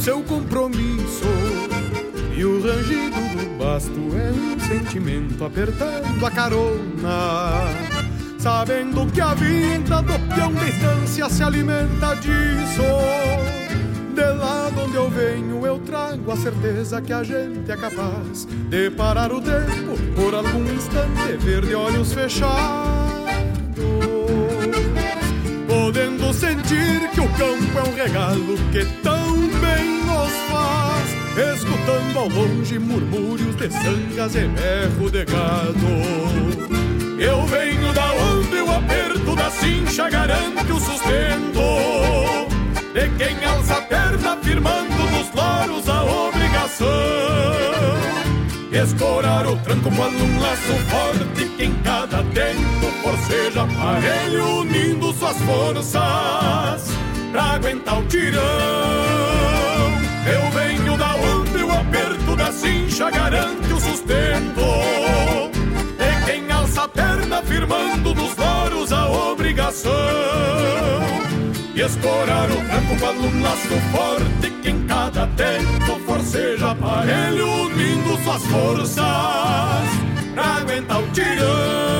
seu compromisso E o rangido do basto é um sentimento apertando a carona Sabendo que a vida do peão de estância se alimenta disso de lá de onde eu venho, eu trago a certeza que a gente é capaz de parar o tempo por algum instante, ver de olhos fechados. Sentir que o campo é um regalo que tão bem nos faz, escutando ao longe murmúrios de sangas e berro de gado. Eu venho da onde o aperto da cincha garante o sustento de quem alça a perna firmando nos loros a obrigação. Escorar o tranco com um laço forte que em cada tempo forceja aparelho unindo suas forças pra aguentar o tirão. Eu venho da onde o aperto da cincha garante o sustento. De quem alça a perna firmando nos loros a obrigação e escorar o campo com um laço forte que em cada tempo forceja aparelho unindo suas forças pra aguentar o tirão.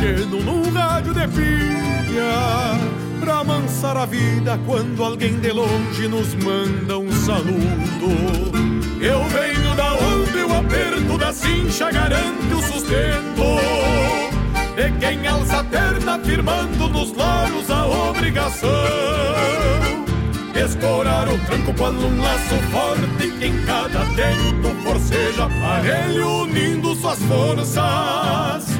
pequeno num rádio de pilha, pra amansar a vida quando alguém de longe nos manda um saludo. Eu venho da onde o aperto da cincha garante o sustento. De quem alça a perna firmando nos loros a obrigação Escorar o tranco com um laço forte que em cada tempo forceja aparelho unindo suas forças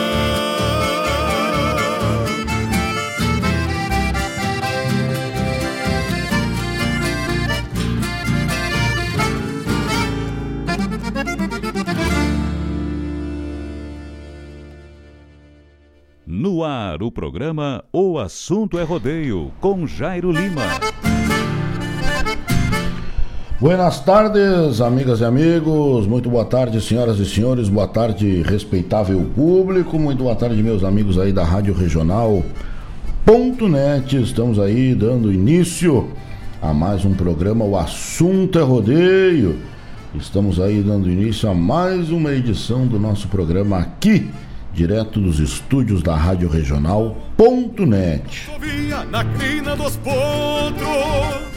No ar, o programa O Assunto é Rodeio, com Jairo Lima. Buenas tardes, amigas e amigos. Muito boa tarde, senhoras e senhores. Boa tarde, respeitável público. Muito boa tarde, meus amigos aí da Rádio Regional.net. Estamos aí dando início a mais um programa O Assunto é Rodeio. Estamos aí dando início a mais uma edição do nosso programa aqui, direto dos estúdios da Rádio Regional.net.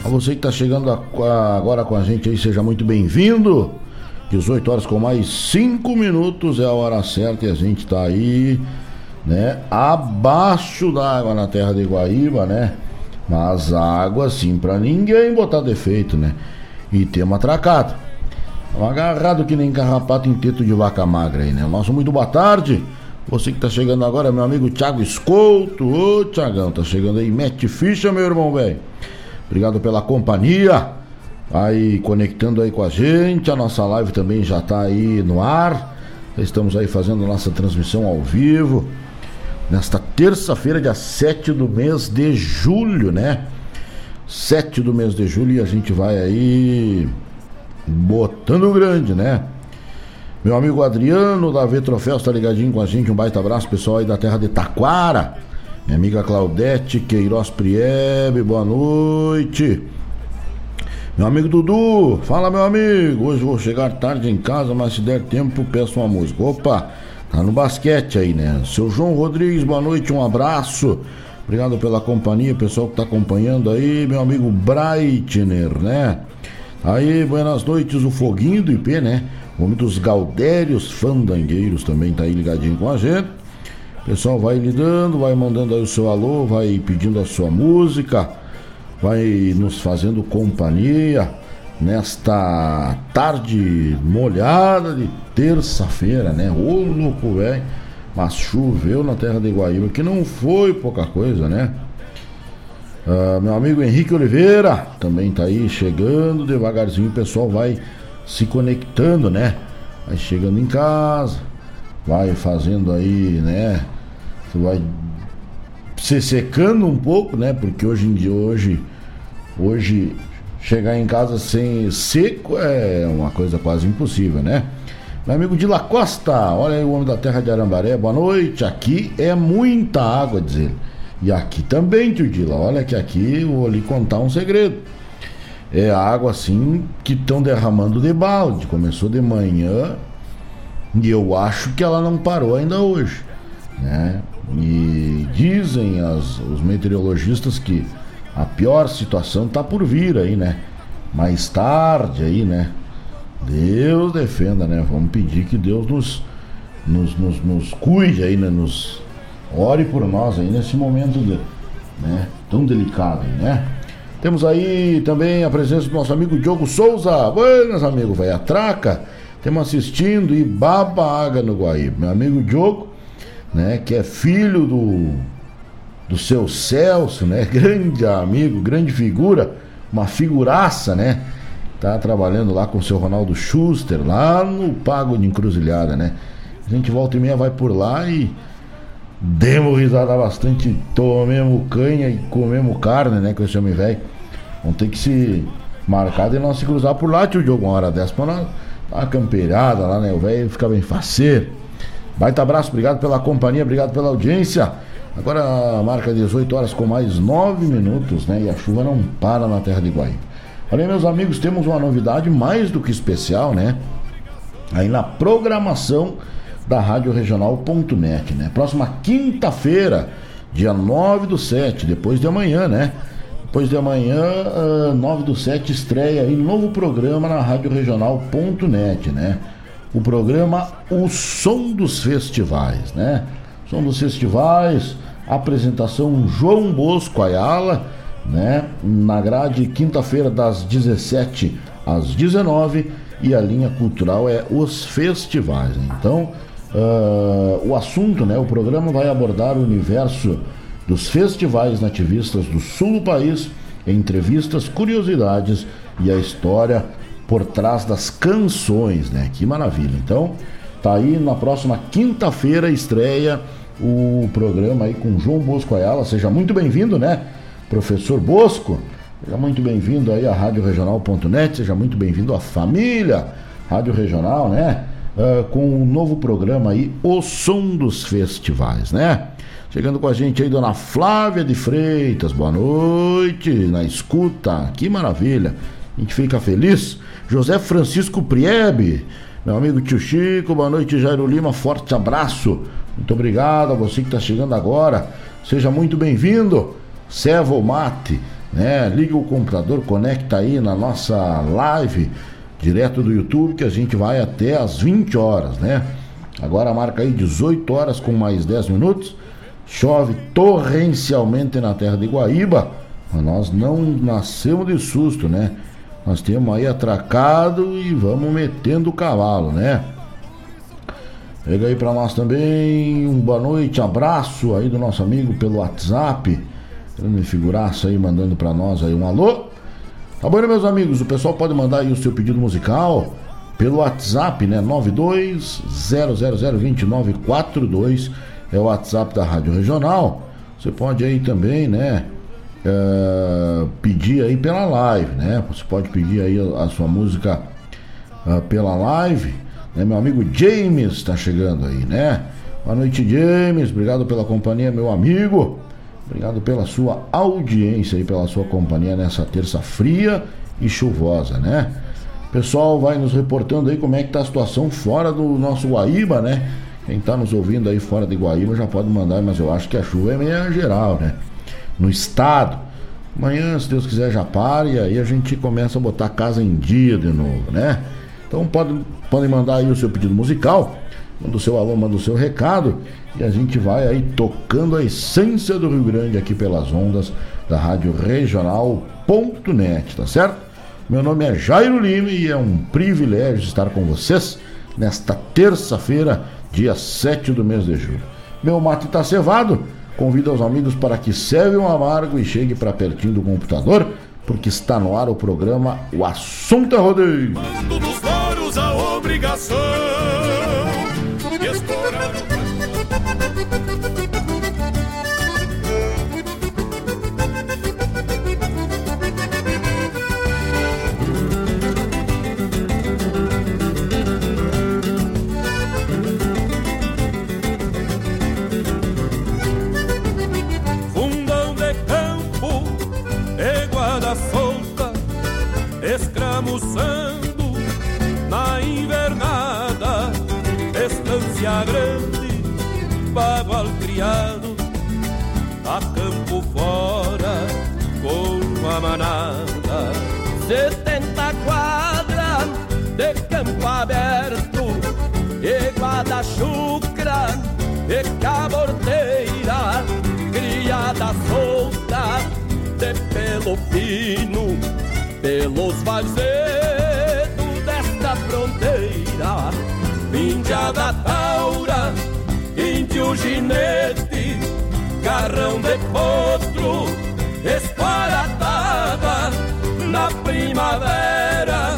A você que está chegando agora com a gente aí, seja muito bem-vindo. 18 horas com mais 5 minutos é a hora certa e a gente está aí né? Abaixo d'água na terra de Guaíba, né? Mas água assim para ninguém botar defeito, né? E temos atracado. Agarrado que nem carrapato em teto de vaca magra aí, né? Nosso muito boa tarde. Você que tá chegando agora, meu amigo Thiago Escolto. Ô, Thiagão, tá chegando aí. Mete ficha, meu irmão, velho. Obrigado pela companhia. Aí conectando aí com a gente. A nossa live também já tá aí no ar. Estamos aí fazendo nossa transmissão ao vivo nesta terça-feira, dia 7 do mês de julho, né? 7 do mês de julho e a gente vai aí botando grande, né? Meu amigo Adriano da V Troféus tá ligadinho com a gente. Um baita abraço, pessoal aí da terra de Taquara. Minha amiga Claudete Queiroz Priebe, boa noite. Meu amigo Dudu, fala meu amigo. Hoje vou chegar tarde em casa, mas se der tempo, peço uma música. Opa! Tá no basquete aí, né? Seu João Rodrigues, boa noite, um abraço. Obrigado pela companhia, pessoal que tá acompanhando aí, meu amigo Breitner, né? Aí, buenas noites, o Foguinho do IP, né? O homem dos Galdérios Fandangueiros também tá aí ligadinho com a gente. O pessoal vai lidando, vai mandando aí o seu alô, vai pedindo a sua música, vai nos fazendo companhia nesta tarde molhada de terça-feira, né? Ô louco, velho. Mas choveu na terra de Guaíba, que não foi pouca coisa, né? Uh, meu amigo Henrique Oliveira também tá aí chegando devagarzinho. O pessoal vai se conectando, né? Vai chegando em casa, vai fazendo aí, né? Vai se secando um pouco, né? Porque hoje em dia, hoje, hoje chegar em casa sem seco é uma coisa quase impossível, né? Meu amigo de La Costa, olha aí o homem da terra de Arambaré, boa noite. Aqui é muita água, diz ele. E aqui também, tio Dila, olha que aqui eu vou lhe contar um segredo. É água assim que estão derramando de balde. Começou de manhã e eu acho que ela não parou ainda hoje, né? E dizem as, os meteorologistas que a pior situação tá por vir aí, né? Mais tarde aí, né? Deus defenda, né? Vamos pedir que Deus nos, nos, nos, nos cuide aí, né? Nos ore por nós aí nesse momento de, né? tão delicado, né? Temos aí também a presença do nosso amigo Diogo Souza. Buenas, amigo, velho. Traca. Temos assistindo e baba água no Guaíba. Meu amigo Diogo, né? Que é filho do do seu Celso, né? Grande amigo, grande figura, uma figuraça, né? Tá trabalhando lá com o seu Ronaldo Schuster, lá no Pago de Encruzilhada, né? A gente volta e meia vai por lá e demos risada bastante, tomemos canha e comemos carne, né? Com esse homem velho. Vamos ter que se marcar de nós se cruzar por lá, tio Diogo, uma hora dessa pra nós. Uma campeirada lá, né? O velho fica bem faceiro. Baita abraço, obrigado pela companhia, obrigado pela audiência. Agora marca 18 horas com mais 9 minutos, né? E a chuva não para na terra de Guaíba. Olha, meus amigos, temos uma novidade mais do que especial, né? Aí na programação da Rádio Regional.net, né? Próxima quinta-feira, dia 9 do 7, depois de amanhã, né? Depois de amanhã, uh, ah, 9 do 7, estreia aí novo programa na Rádio Regional.net, né? O programa O Som dos Festivais, né? Som dos Festivais, apresentação João Bosco Ayala, né? Na grade, quinta-feira, das 17 às 19 e a linha cultural é os festivais. Então, uh, o assunto, né? O programa vai abordar o universo dos festivais nativistas do sul do país, entrevistas, curiosidades e a história por trás das canções, né? Que maravilha. Então, tá aí na próxima quinta-feira estreia o programa aí com João Bosco Ayala. Seja muito bem-vindo, né? Professor Bosco, seja muito bem-vindo aí à Rádio Regional.net, seja muito bem-vindo à família Rádio Regional, né? Uh, com o um novo programa aí, O Som dos Festivais, né? Chegando com a gente aí, dona Flávia de Freitas, boa noite, na escuta, que maravilha, a gente fica feliz. José Francisco Priebe, meu amigo tio Chico, boa noite, Jairo Lima, forte abraço, muito obrigado a você que está chegando agora, seja muito bem-vindo. Servo Mate, né? Liga o computador, conecta aí na nossa live direto do YouTube que a gente vai até às 20 horas, né? Agora marca aí 18 horas com mais 10 minutos chove torrencialmente na terra de Guaíba, mas nós não nascemos de susto, né? Nós temos aí atracado e vamos metendo o cavalo, né? Pega aí para nós também um boa noite, abraço aí do nosso amigo pelo WhatsApp. Grande figuraça aí mandando para nós aí um alô. Tá bom, né, meus amigos? O pessoal pode mandar aí o seu pedido musical pelo WhatsApp, né? 920002942 é o WhatsApp da Rádio Regional. Você pode aí também, né? É, pedir aí pela live, né? Você pode pedir aí a, a sua música uh, pela live. Né? Meu amigo James está chegando aí, né? Boa noite, James. Obrigado pela companhia, meu amigo. Obrigado pela sua audiência e pela sua companhia nessa terça fria e chuvosa, né? Pessoal, vai nos reportando aí como é que tá a situação fora do nosso Guaíba, né? Quem está nos ouvindo aí fora de Guaíba já pode mandar, mas eu acho que a chuva é meio geral, né? No estado. Amanhã, se Deus quiser, já para e aí a gente começa a botar a casa em dia de novo, né? Então pode, podem mandar aí o seu pedido musical, manda o seu alô, manda o seu recado e a gente vai aí tocando a essência do Rio Grande aqui pelas ondas da Rádio Regional.net, tá certo? Meu nome é Jairo Lima e é um privilégio estar com vocês nesta terça-feira, dia 7 do mês de julho. Meu mate está cevado. Convido os amigos para que serve um amargo e chegue para pertinho do computador, porque está no ar o programa O Assunto é Rodeio. Mando nos a obrigação escramuçando na invernada, estância grande, bagual criado, a campo fora com a manada. Setenta quadras de campo aberto, e guarda chucra, e caborteira, criada solta de pelo fino pelos varzedos desta fronteira, Índia da Taura, índio ginete, garrão de potro, esparatada na primavera,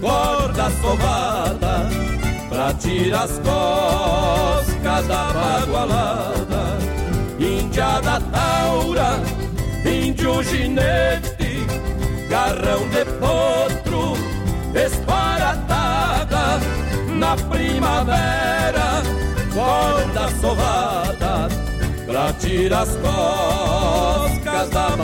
corda sovada, pra tirar as coscas da bagualada, Índia da Taura, índio ginete, garrão de potro, esparatada na primavera, corda sovada pra tirar as coscas da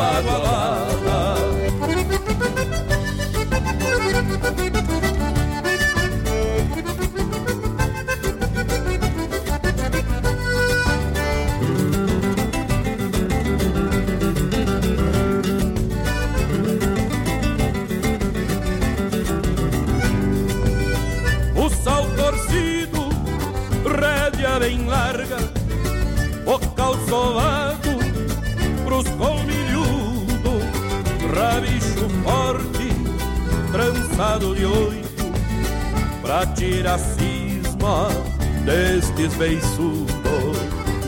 magoada. bem larga, o calçovado pros colmilhudos, rabicho forte, trançado de oito, pra tirar cisma destes beiçudos.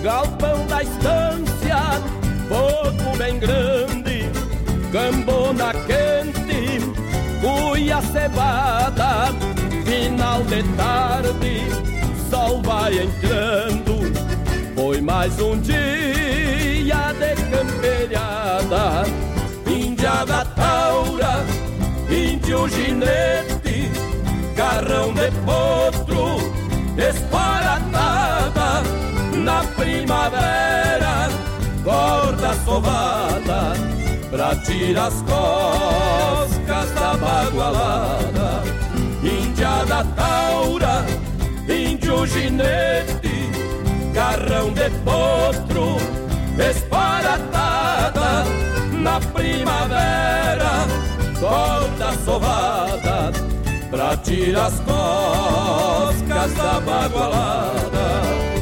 Galpão da estância, fogo bem grande, gambona quente, cuia cebada, final de tarde sol vai entrando. Foi mais um dia de camperiada, Índia da Taura, índio ginete, carrão de potro, esparatada na primavera, sovada pra tirar as coscas da bagualada. Índia da taura, índio ginete, garrão de potro, esparatada na primavera, corta sovada pra tirar as coscas da bagualada.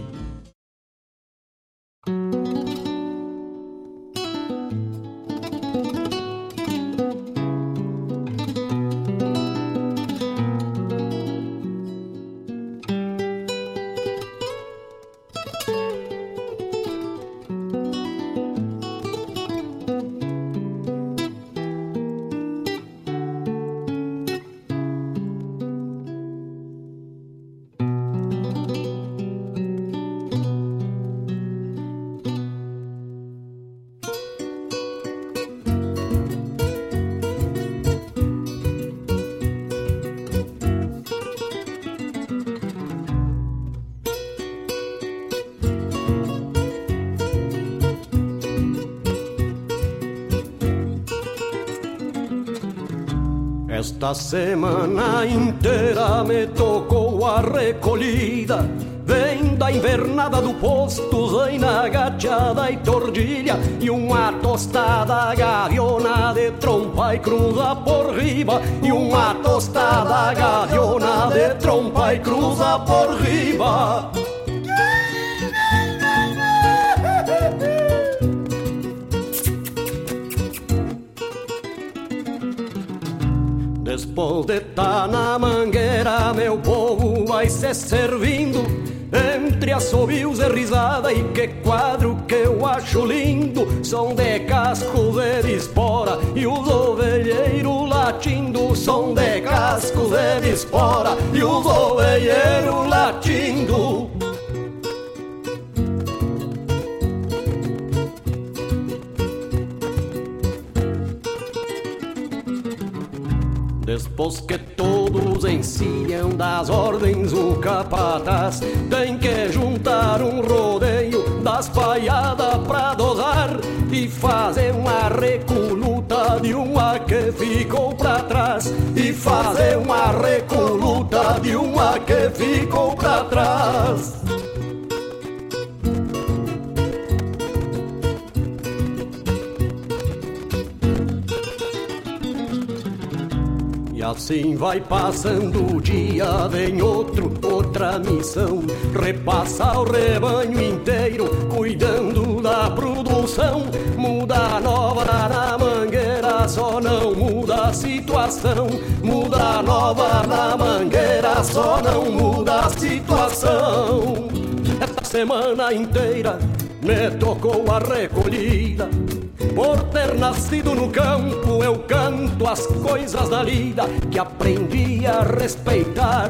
Semana inteira me tocou a recolhida. Vem da invernada do posto, zaina gachada e tordilha E uma tostada gaviona de trompa e cruza por riba. E uma tostada gaviona de trompa e cruza por riba De tá na mangueira, meu povo vai se servindo. Entre assobios e risada e que quadro que eu acho lindo. Som de casco de espora e os ovelheiros latindo. Som de casco de espora e os ovelheiros latindo Depois que todos ensinam das ordens o capataz Tem que juntar um rodeio das paiadas pra dosar E fazer uma recoluta de uma que ficou pra trás. E fazer uma recoluta de uma que ficou pra trás assim vai passando o dia, vem outro, outra missão. Repassa o rebanho inteiro, cuidando da produção. Muda nova na mangueira, só não muda a situação. Muda nova na mangueira, só não muda a situação. Esta semana inteira me tocou a recolhida. Por ter nascido no campo, eu canto as coisas da lida que aprendi a respeitar.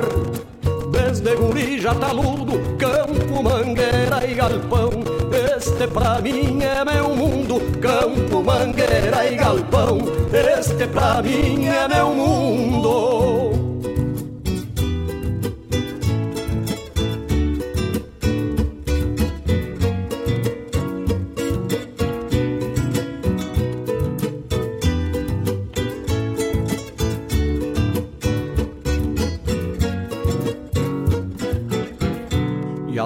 Desde guri já taludo, campo, mangueira e galpão. Este pra mim é meu mundo, campo, mangueira e galpão. Este pra mim é meu mundo.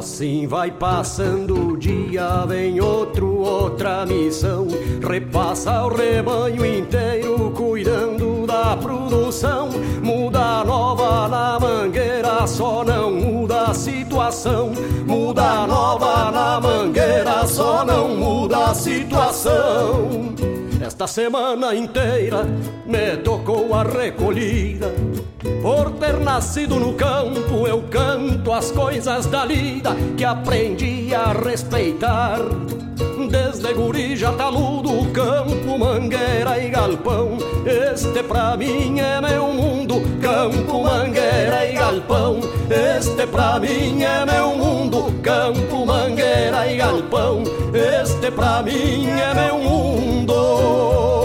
Assim vai passando o dia, vem outro, outra missão. Repassa o rebanho inteiro, cuidando da produção. Muda nova na mangueira, só não muda a situação. Muda nova na mangueira, só não muda a situação. Esta semana inteira me tocou a recolhida. Por ter nascido no campo, eu canto as coisas da lida que aprendi a respeitar. Desde guri já taludo, campo, mangueira e galpão. Este pra mim é meu mundo, campo, mangueira e galpão. Este pra mim é meu mundo, campo, mangueira e galpão. Este pra mim é meu mundo.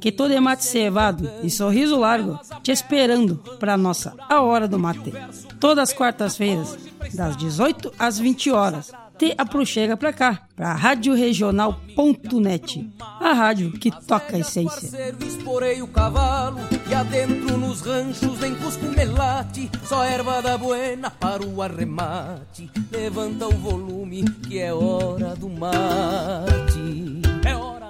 Que todo é mate cevado e sorriso largo, te esperando pra nossa A Hora do Mate. Todas as quartas-feiras, das 18 às 20 horas. Te aproxega pra cá, pra radioregional.net, a rádio que toca a essência. Esporei o cavalo e adentro nos ranchos vem cusco melate, só erva da buena para o arremate. Levanta o volume que é hora do mate. É hora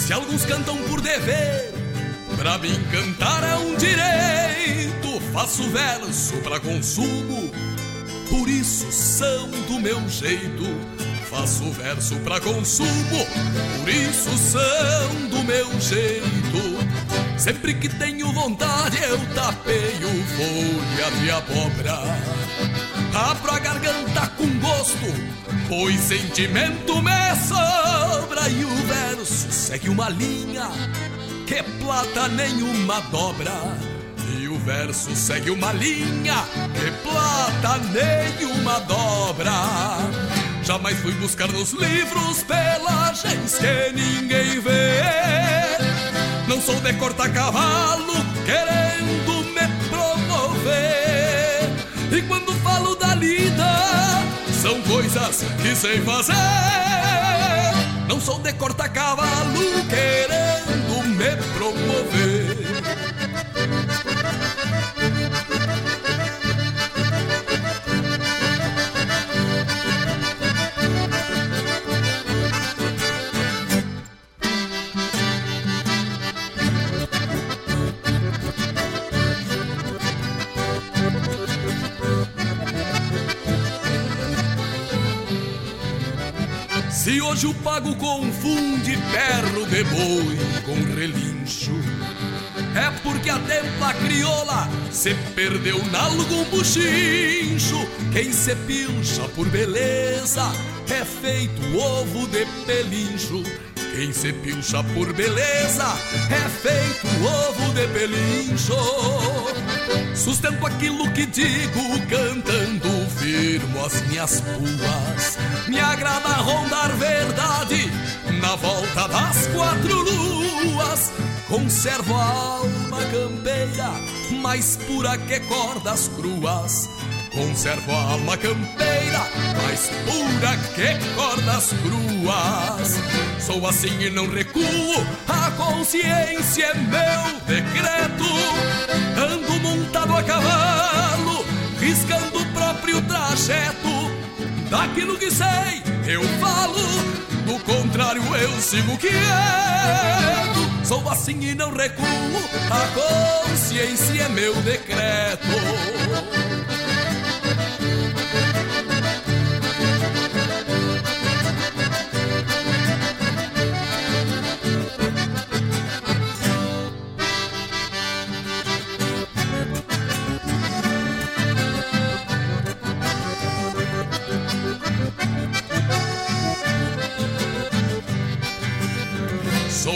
Se alguns cantam por dever, pra mim cantar é um direito. Faço verso pra consumo, por isso são do meu jeito. Faço verso pra consumo, por isso são do meu jeito. Sempre que tenho vontade eu tapeio folha de abóbora. Abro a garganta com gosto, pois sentimento me sobra. E o verso segue uma linha que plata nenhuma dobra. E o verso segue uma linha que plata nenhuma dobra. Jamais fui buscar nos livros pelagens que ninguém vê. Não sou de cortar cavalo querendo falo da lida, são coisas que sei fazer. Não sou de cortar cavalo querendo me promover. Hoje o pago confunde perro de boi com relincho, é porque a templa crioula se perdeu nalgum buchincho. Quem se pilcha por beleza é feito ovo de pelincho. Quem se pilcha por beleza é feito ovo de pelincho. Sustento aquilo que digo, cantando firmo as minhas puas. Me agrada rondar verdade na volta das quatro luas. Conservo a alma campeira, mais pura que cordas cruas. Conservo a alma campeira, mais pura que cordas cruas. Sou assim e não recuo, a consciência é meu decreto. Ando montado a cavalo, riscando o próprio trajeto daquilo que sei, eu falo, do contrário eu sigo quieto. Sou assim e não recuo, a consciência é meu decreto.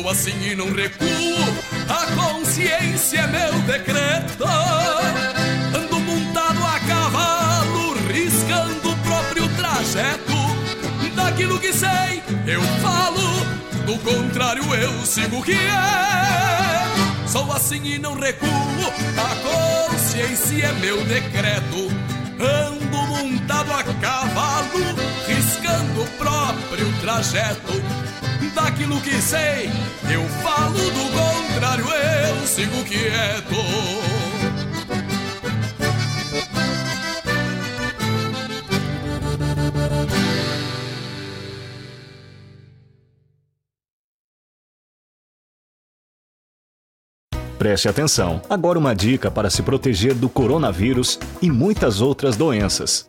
Sou assim e não recuo, a consciência é meu decreto. Ando montado a cavalo, riscando o próprio trajeto. Daquilo que sei, eu falo, do contrário eu sigo o que é. Sou assim e não recuo, a consciência é meu decreto. Ando montado a cavalo, riscando o próprio trajeto daquilo que sei, eu falo do contrário, eu sigo quieto. Preste atenção. Agora uma dica para se proteger do coronavírus e muitas outras doenças.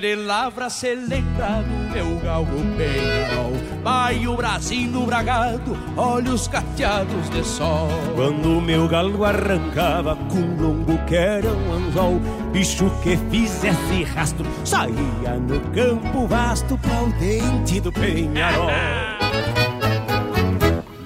De Lavra se lembra do meu galgo penhal Vai o bracinho bragado, olhos cateados de sol. Quando meu galgo arrancava com longo que era um anzol Bicho que fizesse rastro saía no campo vasto Pra o dente do penharol.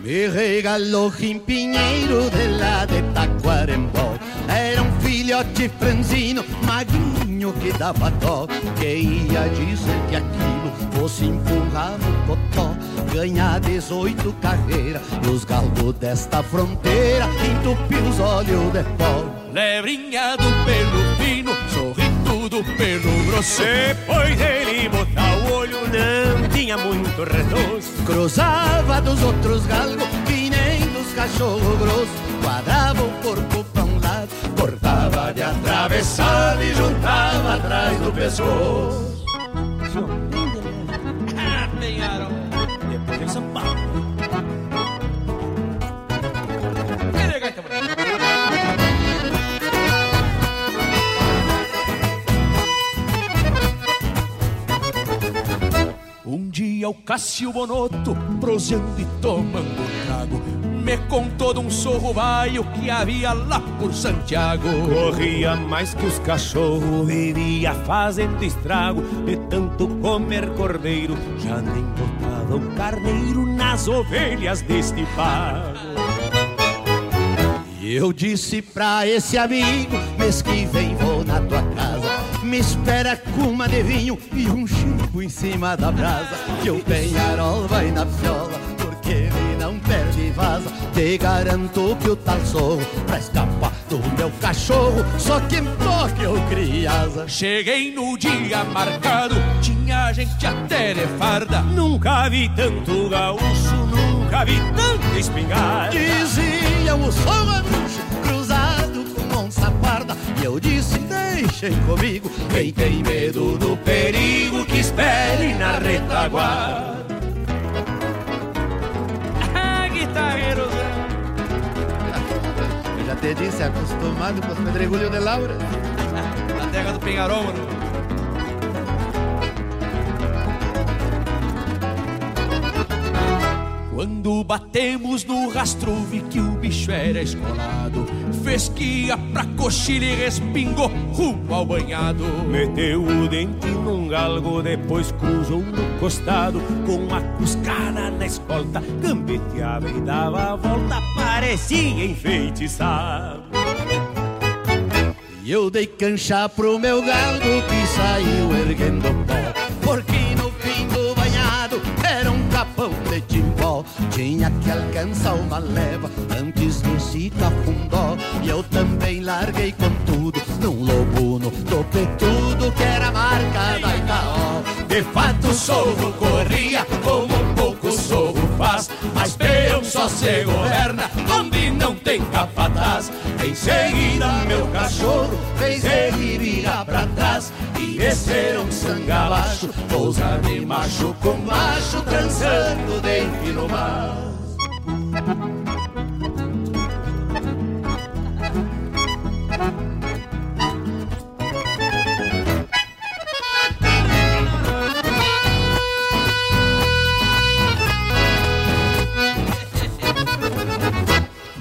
Me regalou Pinheiro de lá de Taquarembó. Era um filhote franzino, magrinho que dava dó Que ia dizer que aquilo fosse empurrar no potó Ganhar 18 carreiras Os galgos desta fronteira Entupir os olhos de pó. Lebrinha do pelo fino, sorrito do pelo grosso. Depois dele botar o olho não tinha muito redoço. Cruzava dos outros galgos que nem dos cachorro grosso Quadrava o corpo Cortava de atravessado e juntava atrás do pescoço Penharol. Depois em São Paulo? Um dia o Cássio Bonotto, proseando e tomando trago, me contou de um sorro baio que havia lá por Santiago. Corria mais que os cachorros, vivia fazendo estrago De tanto comer cordeiro, já nem botava um carneiro nas ovelhas deste pago E eu disse pra esse amigo Mês que vem vou na tua casa Me espera com uma de vinho E um chico em cima da brasa Que o penharol vai na viola Porque ele não perde vaza Te garanto que o tal sorro Pra escapar do meu cachorro Só quem toca eu criasa Cheguei no dia marcado, tinha gente até de farda. Nunca vi tanto gaúcho, nunca vi tanta espingarda Diziam o som gaúcho cruzado com onça parda E eu disse, deixem comigo Quem tem medo do perigo que espere na retaguarda Te disse, acostumado com os pedregulhos de Laura Na terra do Penharol, mano. Quando batemos no rastro vi que o bicho era escolado Fez que ia pra coxilha e respingou rumo ao banhado. Meteu o dente num galgo, depois cruzou no costado. Com a cuscada na escolta, gambeteava e dava a volta. Parecia enfeitiçado. E eu dei cancha pro meu galgo que saiu erguendo pó. Porque capão de timbó. Tinha que alcançar uma leva antes do sítio afundó E eu também larguei com tudo num lobo no topetudo Que era marca da Itaó. De fato sorro corria como só se governa onde não tem capataz. Em seguida meu cachorro fez ele virar pra trás E descer um sangue abaixo, pousa de macho com macho Trançando dentro no mar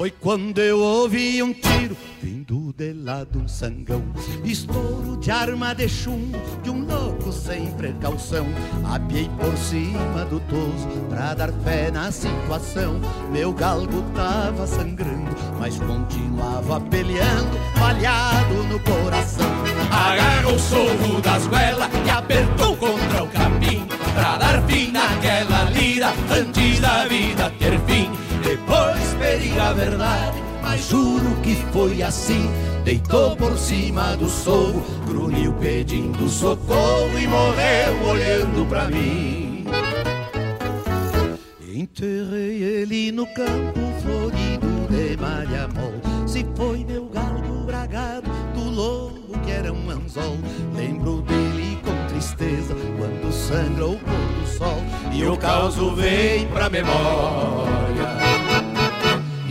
Foi quando eu ouvi um tiro vindo de lá de um sangão. Estouro de arma de chumbo de um louco sem precaução. Apiei por cima do toso pra dar fé na situação. Meu galgo tava sangrando, mas continuava peleando Falhado no coração. Agarrou o sorro das goelas e apertou contra o capim Pra dar fim naquela lira antes da vida ter fim. Depois periga a verdade, mas juro que foi assim. Deitou por cima do sorro, grunhiu pedindo socorro E morreu olhando pra mim. Enterrei ele no campo florido de malhamol. Se foi meu galgo bragado do lobo que era um anzol. Lembro dele com tristeza quando sangra o pôr do sol. E o caos vem pra memória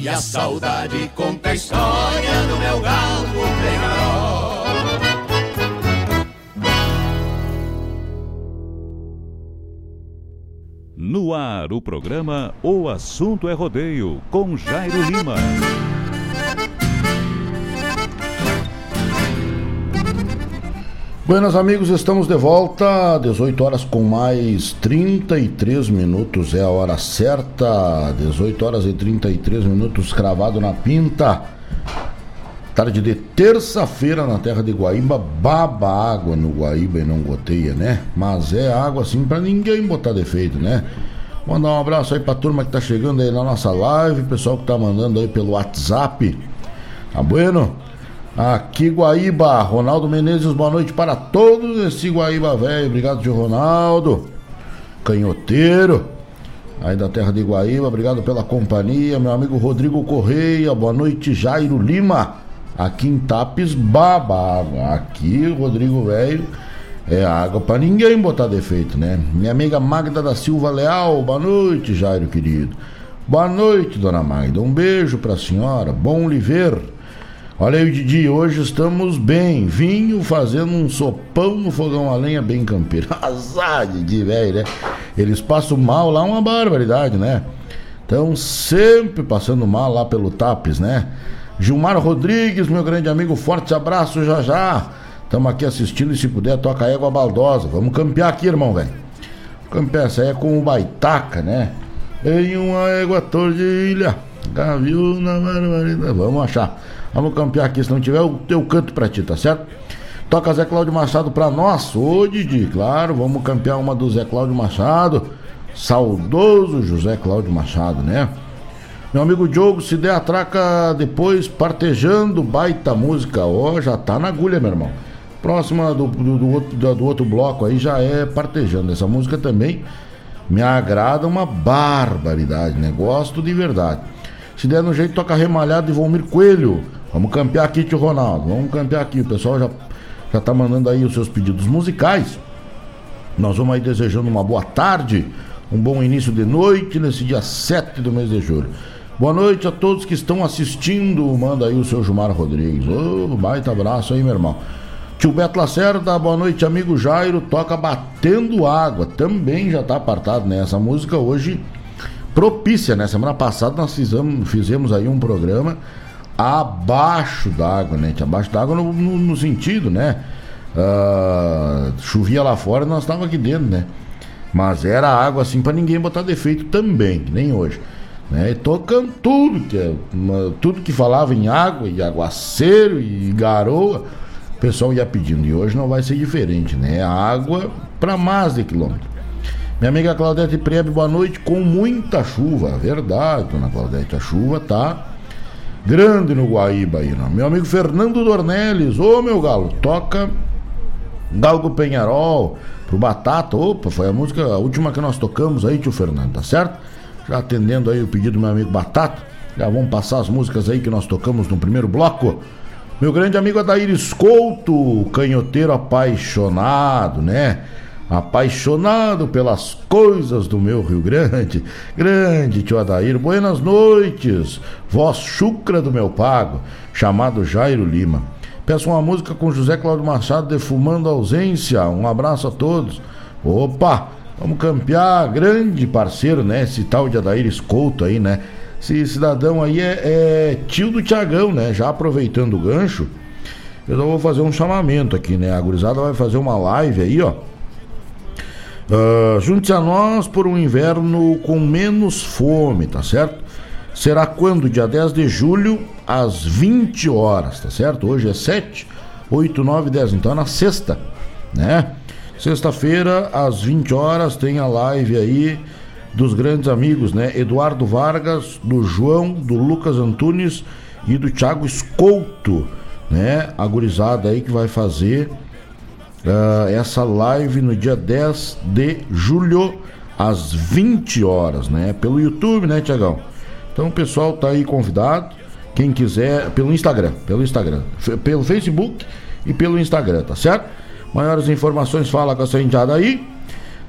E a saudade conta a história do meu galgo pegaró No ar, o programa O Assunto é Rodeio, com Jairo Lima. Buenas amigos, estamos de volta, 18 horas com mais 33 minutos, é a hora certa, 18 horas e 33 minutos, cravado na pinta. Tarde de terça-feira na terra de Guaíba, baba água no Guaíba e não goteia, né? Mas é água assim pra ninguém botar defeito, né? Mandar um abraço aí pra turma que tá chegando aí na nossa live, pessoal que tá mandando aí pelo WhatsApp. Tá bueno? Aqui Guaíba, Ronaldo Menezes, boa noite para todos esse Guaíba velho. Obrigado, tio Ronaldo. Canhoteiro. Aí da terra de Guaíba, obrigado pela companhia. Meu amigo Rodrigo Correia, boa noite, Jairo Lima. Aqui em Tapes, baba. Aqui, Rodrigo velho, é água para ninguém botar defeito, né? Minha amiga Magda da Silva Leal, boa noite, Jairo querido. Boa noite, dona Magda. Um beijo pra senhora. Bom lhe ver. Olha aí, Didi, hoje estamos bem. Vinho fazendo um sopão no fogão a lenha bem campeiro. Azar, Didi, velho, né? Eles passam mal lá, uma barbaridade, né? Estão sempre passando mal lá pelo Tapes, né? Gilmar Rodrigues, meu grande amigo, forte abraço já já. Estamos aqui assistindo e se puder, toca égua baldosa. Vamos campear aqui, irmão, velho. Campear essa aí é com o Baitaca, né? Em uma égua tordilha, gaviona, barbaridade. Vamos achar. Vamos campear aqui, se não tiver, eu, eu canto pra ti, tá certo? Toca Zé Cláudio Machado pra nós. Ô, Didi, claro, vamos campear uma do Zé Cláudio Machado. Saudoso José Cláudio Machado, né? Meu amigo Diogo, se der a traca depois, partejando, baita música. Ó, já tá na agulha, meu irmão. Próxima do, do, do, outro, do, outro bloco aí já é partejando. Essa música também me agrada uma barbaridade, né? Gosto de verdade. Se der no jeito, toca remalhado de Volmir Coelho. Vamos campear aqui, tio Ronaldo. Vamos campear aqui. O pessoal já, já tá mandando aí os seus pedidos musicais. Nós vamos aí desejando uma boa tarde, um bom início de noite nesse dia 7 do mês de julho. Boa noite a todos que estão assistindo. Manda aí o seu Gilmar Rodrigues. Ô, oh, baita abraço aí, meu irmão. Tio Beto Lacerda, boa noite, amigo Jairo. Toca Batendo Água. Também já tá apartado, né? Essa música hoje propícia, né? Semana passada nós fizemos, fizemos aí um programa abaixo d'água, né? Abaixo d'água no, no, no, sentido, né? Uh, chovia lá fora nós estávamos aqui dentro, né? Mas era água assim para ninguém botar defeito também, nem hoje. Né? E tocando tudo, que, é tudo que falava em água, e aguaceiro, e garoa, o pessoal ia pedindo. E hoje não vai ser diferente, né? Água para mais de quilômetro. Minha amiga Claudete Prebe, boa noite, com muita chuva. Verdade, dona Claudete, a chuva tá grande no Guaíba aí, não. Meu amigo Fernando Dornelles, ô meu galo, toca Galgo Penharol pro Batata. Opa, foi a música, a última que nós tocamos aí, tio Fernando, tá certo? Já atendendo aí o pedido do meu amigo Batata. Já vamos passar as músicas aí que nós tocamos no primeiro bloco. Meu grande amigo Adair Escolto, canhoteiro apaixonado, né? Apaixonado pelas coisas do meu Rio Grande. Grande tio Adair, buenas noites. Voz chucra do meu pago, chamado Jairo Lima. Peço uma música com José Cláudio Machado defumando a ausência. Um abraço a todos. Opa! Vamos campear, grande parceiro, né? Esse tal de Adair Escolto aí, né? Esse cidadão aí é, é tio do Tiagão, né? Já aproveitando o gancho, eu vou fazer um chamamento aqui, né? A gurizada vai fazer uma live aí, ó. Uh, Junte-se a nós por um inverno com menos fome, tá certo? Será quando? Dia 10 de julho, às 20 horas, tá certo? Hoje é 7, 8, 9, 10. Então é na sexta, né? Sexta-feira, às 20 horas, tem a live aí dos grandes amigos, né? Eduardo Vargas, do João, do Lucas Antunes e do Thiago Escolto, né? A gurizada aí que vai fazer uh, essa live no dia 10 de julho, às 20 horas, né? Pelo YouTube, né, Tiagão? Então o pessoal tá aí convidado. Quem quiser, pelo Instagram, pelo Instagram, pelo Facebook e pelo Instagram, tá certo? Maiores informações fala com essa indiada aí,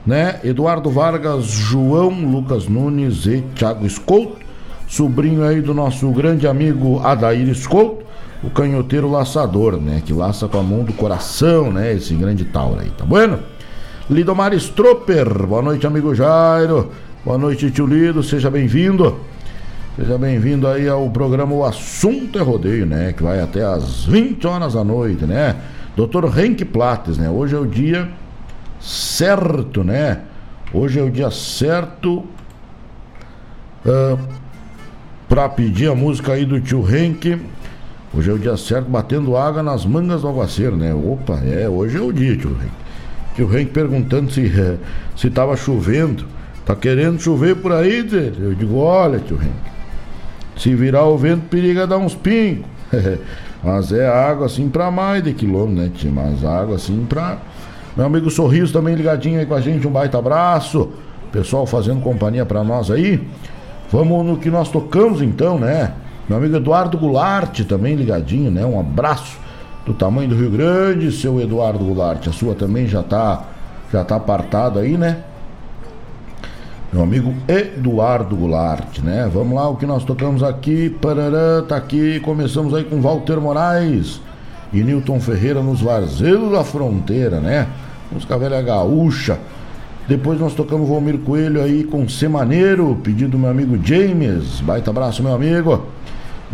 né? Eduardo Vargas, João Lucas Nunes e Thiago Escolto, sobrinho aí do nosso grande amigo Adair Escolto, o canhoteiro laçador, né? Que laça com a mão do coração, né? Esse grande tauro aí, tá bueno? Lidomar Stropper, boa noite, amigo Jairo. Boa noite, tio Lido, seja bem-vindo. Seja bem-vindo aí ao programa O Assunto é Rodeio, né? Que vai até às 20 horas da noite, né? Doutor Henk Plates, né? Hoje é o dia certo, né? Hoje é o dia certo uh, pra pedir a música aí do tio Henk. Hoje é o dia certo batendo água nas mangas do aguaceiro, né? Opa, é, hoje é o dia, tio Henk. Tio Henk perguntando se, uh, se tava chovendo. Tá querendo chover por aí, dele? Eu digo, olha, tio Henk, se virar o vento, periga dar uns pingos. Mas é água assim para mais de quilômetro, né, tia? Mas água assim para. Meu amigo Sorriso também ligadinho aí com a gente, um baita abraço. Pessoal fazendo companhia para nós aí. Vamos no que nós tocamos então, né? Meu amigo Eduardo Goulart também ligadinho, né? Um abraço do tamanho do Rio Grande, seu Eduardo Goulart. A sua também já tá já tá apartado aí, né? meu amigo Eduardo Goulart, né? Vamos lá, o que nós tocamos aqui, parará, tá aqui, começamos aí com Walter Moraes e Newton Ferreira nos Varzelos da Fronteira, né? Música velha gaúcha. Depois nós tocamos Valmir Coelho aí com Semaneiro, pedido do meu amigo James. Baita abraço, meu amigo.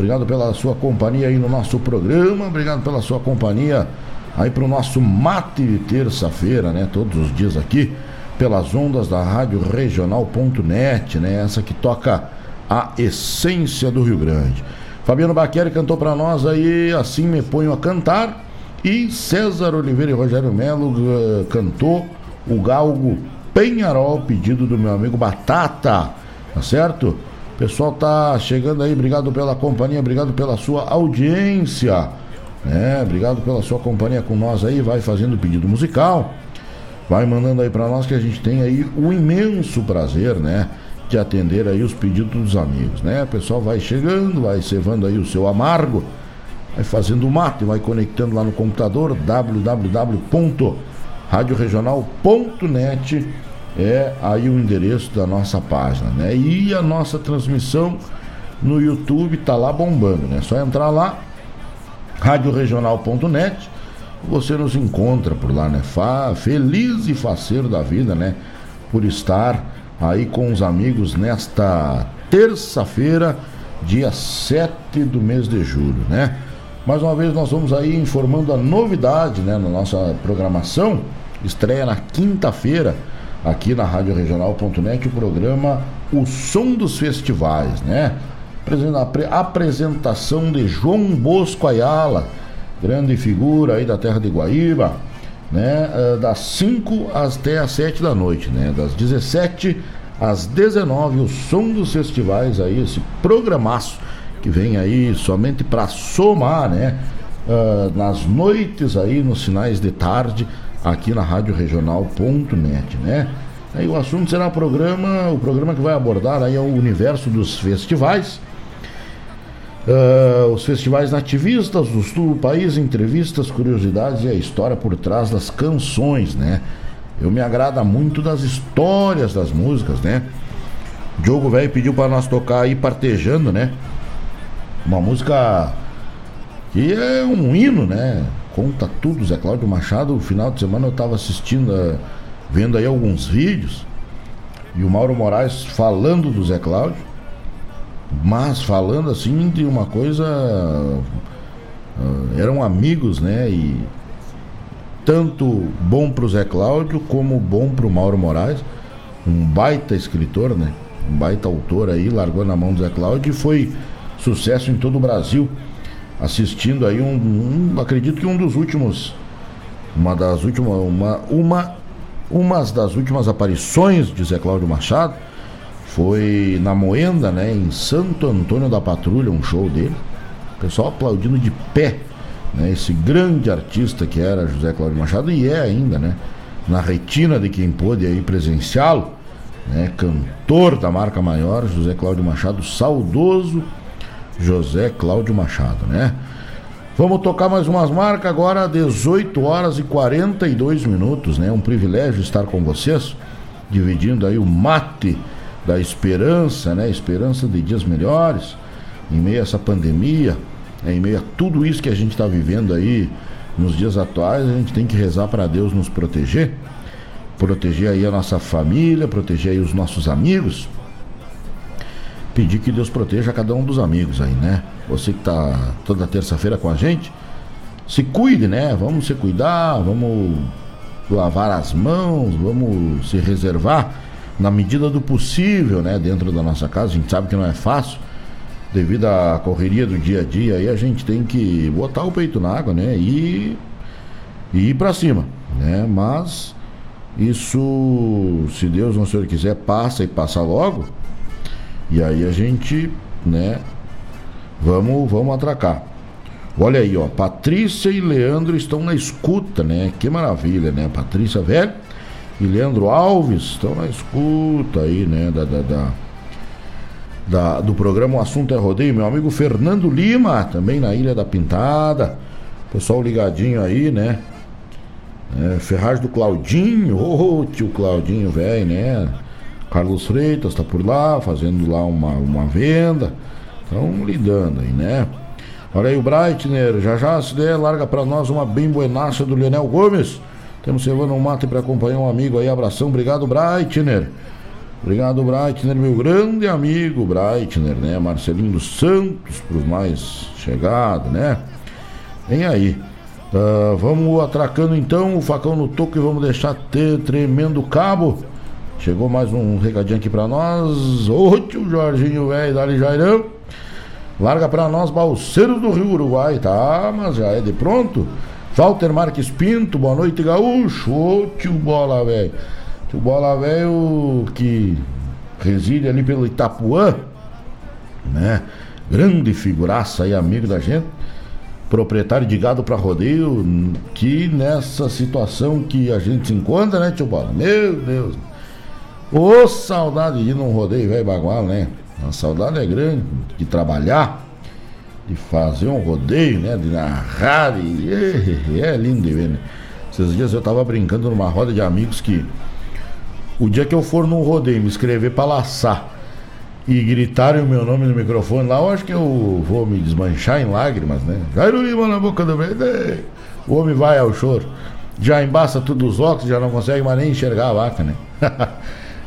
Obrigado pela sua companhia aí no nosso programa, obrigado pela sua companhia aí pro nosso mate de terça-feira, né? Todos os dias aqui pelas ondas da Rádio Regional.net, né? Essa que toca a essência do Rio Grande. Fabiano Baqueri cantou para nós aí Assim Me Ponho a Cantar. E César Oliveira e Rogério Melo uh, cantou o Galgo Penharol, pedido do meu amigo Batata. Tá certo? Pessoal tá chegando aí, obrigado pela companhia, obrigado pela sua audiência. É, obrigado pela sua companhia com nós aí, vai fazendo pedido musical vai mandando aí para nós que a gente tem aí o imenso prazer, né? De atender aí os pedidos dos amigos, né? O pessoal vai chegando, vai cevando aí o seu amargo, vai fazendo o mate, vai conectando lá no computador www.radioregional.net é aí o endereço da nossa página, né? E a nossa transmissão no YouTube tá lá bombando, né? Só entrar lá radioregional.net você nos encontra por lá, né? Fa, feliz e faceiro da vida, né? Por estar aí com os amigos nesta terça-feira, dia 7 do mês de julho, né? Mais uma vez nós vamos aí informando a novidade, né, na nossa programação. Estreia na quinta-feira aqui na Rádio Regional.net o programa O Som dos Festivais, né? Apresentação de João Bosco Ayala, grande figura aí da terra de Guaíba, né? Eh, das 5 até as 7 da noite, né? Das 17 às 19, o som dos festivais aí, esse programaço que vem aí somente para somar, né? Uh, nas noites aí, nos finais de tarde, aqui na Rádio Regional.net, né? Aí o assunto será o programa, o programa que vai abordar aí é o universo dos festivais. Uh, os festivais nativistas do sul do país, entrevistas, curiosidades e a história por trás das canções, né? Eu me agrada muito das histórias das músicas, né? Diogo Velho pediu para nós tocar aí partejando, né? Uma música que é um hino, né? Conta tudo, Zé Cláudio Machado. No final de semana eu estava assistindo, eh, vendo aí alguns vídeos. E o Mauro Moraes falando do Zé Cláudio. Mas falando assim de uma coisa. Uh, eram amigos, né? E tanto bom para o Zé Cláudio como bom para o Mauro Moraes, um baita escritor, né? Um baita autor aí, largou na mão do Zé Cláudio e foi sucesso em todo o Brasil, assistindo aí um, um acredito que um dos últimos, uma das últimas, uma, uma, umas das últimas aparições de Zé Cláudio Machado foi na Moenda, né? Em Santo Antônio da Patrulha, um show dele, o pessoal aplaudindo de pé né, esse grande artista que era José Cláudio Machado e é ainda, né, na retina de quem pôde aí presenciá-lo, né, cantor da marca maior, José Cláudio Machado, saudoso José Cláudio Machado, né? Vamos tocar mais umas marcas agora, 18 horas e 42 minutos, né? Um privilégio estar com vocês, dividindo aí o mate da esperança, né? Esperança de dias melhores, em meio a essa pandemia, em meio a tudo isso que a gente está vivendo aí nos dias atuais, a gente tem que rezar para Deus nos proteger, proteger aí a nossa família, proteger aí os nossos amigos. Pedir que Deus proteja cada um dos amigos aí, né? Você que está toda terça-feira com a gente, se cuide, né? Vamos se cuidar, vamos lavar as mãos, vamos se reservar na medida do possível, né? Dentro da nossa casa. A gente sabe que não é fácil devido à correria do dia a dia, aí a gente tem que botar o peito na água, né? E, e ir para cima, né? Mas isso, se Deus não Senhor quiser, passa e passa logo. E aí a gente, né? Vamos, vamos atracar. Olha aí, ó, Patrícia e Leandro estão na escuta, né? Que maravilha, né? Patrícia Velho e Leandro Alves estão na escuta aí, né? da, da, da da, do programa O Assunto é Rodeio, meu amigo Fernando Lima, também na Ilha da Pintada. Pessoal ligadinho aí, né? É, Ferraz do Claudinho, ô oh, tio Claudinho, velho, né? Carlos Freitas tá por lá, fazendo lá uma, uma venda. Estão lidando aí, né? Olha aí o Breitner, já já se der, larga para nós uma bem buenaça do Leonel Gomes. Temos Silvano Mate para acompanhar um amigo aí, abração, obrigado Breitner. Obrigado, Breitner, meu grande amigo Breitner, né? Marcelinho dos Santos, para os mais chegados, né? Vem aí. Uh, vamos atracando então o facão no toco e vamos deixar ter tremendo cabo. Chegou mais um recadinho aqui para nós. Ô tio Jorginho, velho, dali Jairão. Larga para nós, balseiros do Rio Uruguai, tá? Mas já é de pronto. Walter Marques Pinto, boa noite, gaúcho. Ô tio Bola, velho. O Bola Velho que reside ali pelo Itapuã, né? Grande figuraça aí, amigo da gente. Proprietário de gado para rodeio, que nessa situação que a gente se encontra, né, tio Bola? Meu Deus. Ô, saudade de ir num rodeio, velho bagual, né? A saudade é grande de trabalhar, de fazer um rodeio, né? De narrar, e é, é lindo de ver, né? Esses dias eu tava brincando numa roda de amigos que o dia que eu for num rodeio me inscrever para laçar e gritarem o meu nome no microfone lá, eu acho que eu vou me desmanchar em lágrimas, né? Jairo Lima na boca do vento, o homem vai ao choro. Já embaça tudo os óculos, já não consegue mais nem enxergar a vaca, né?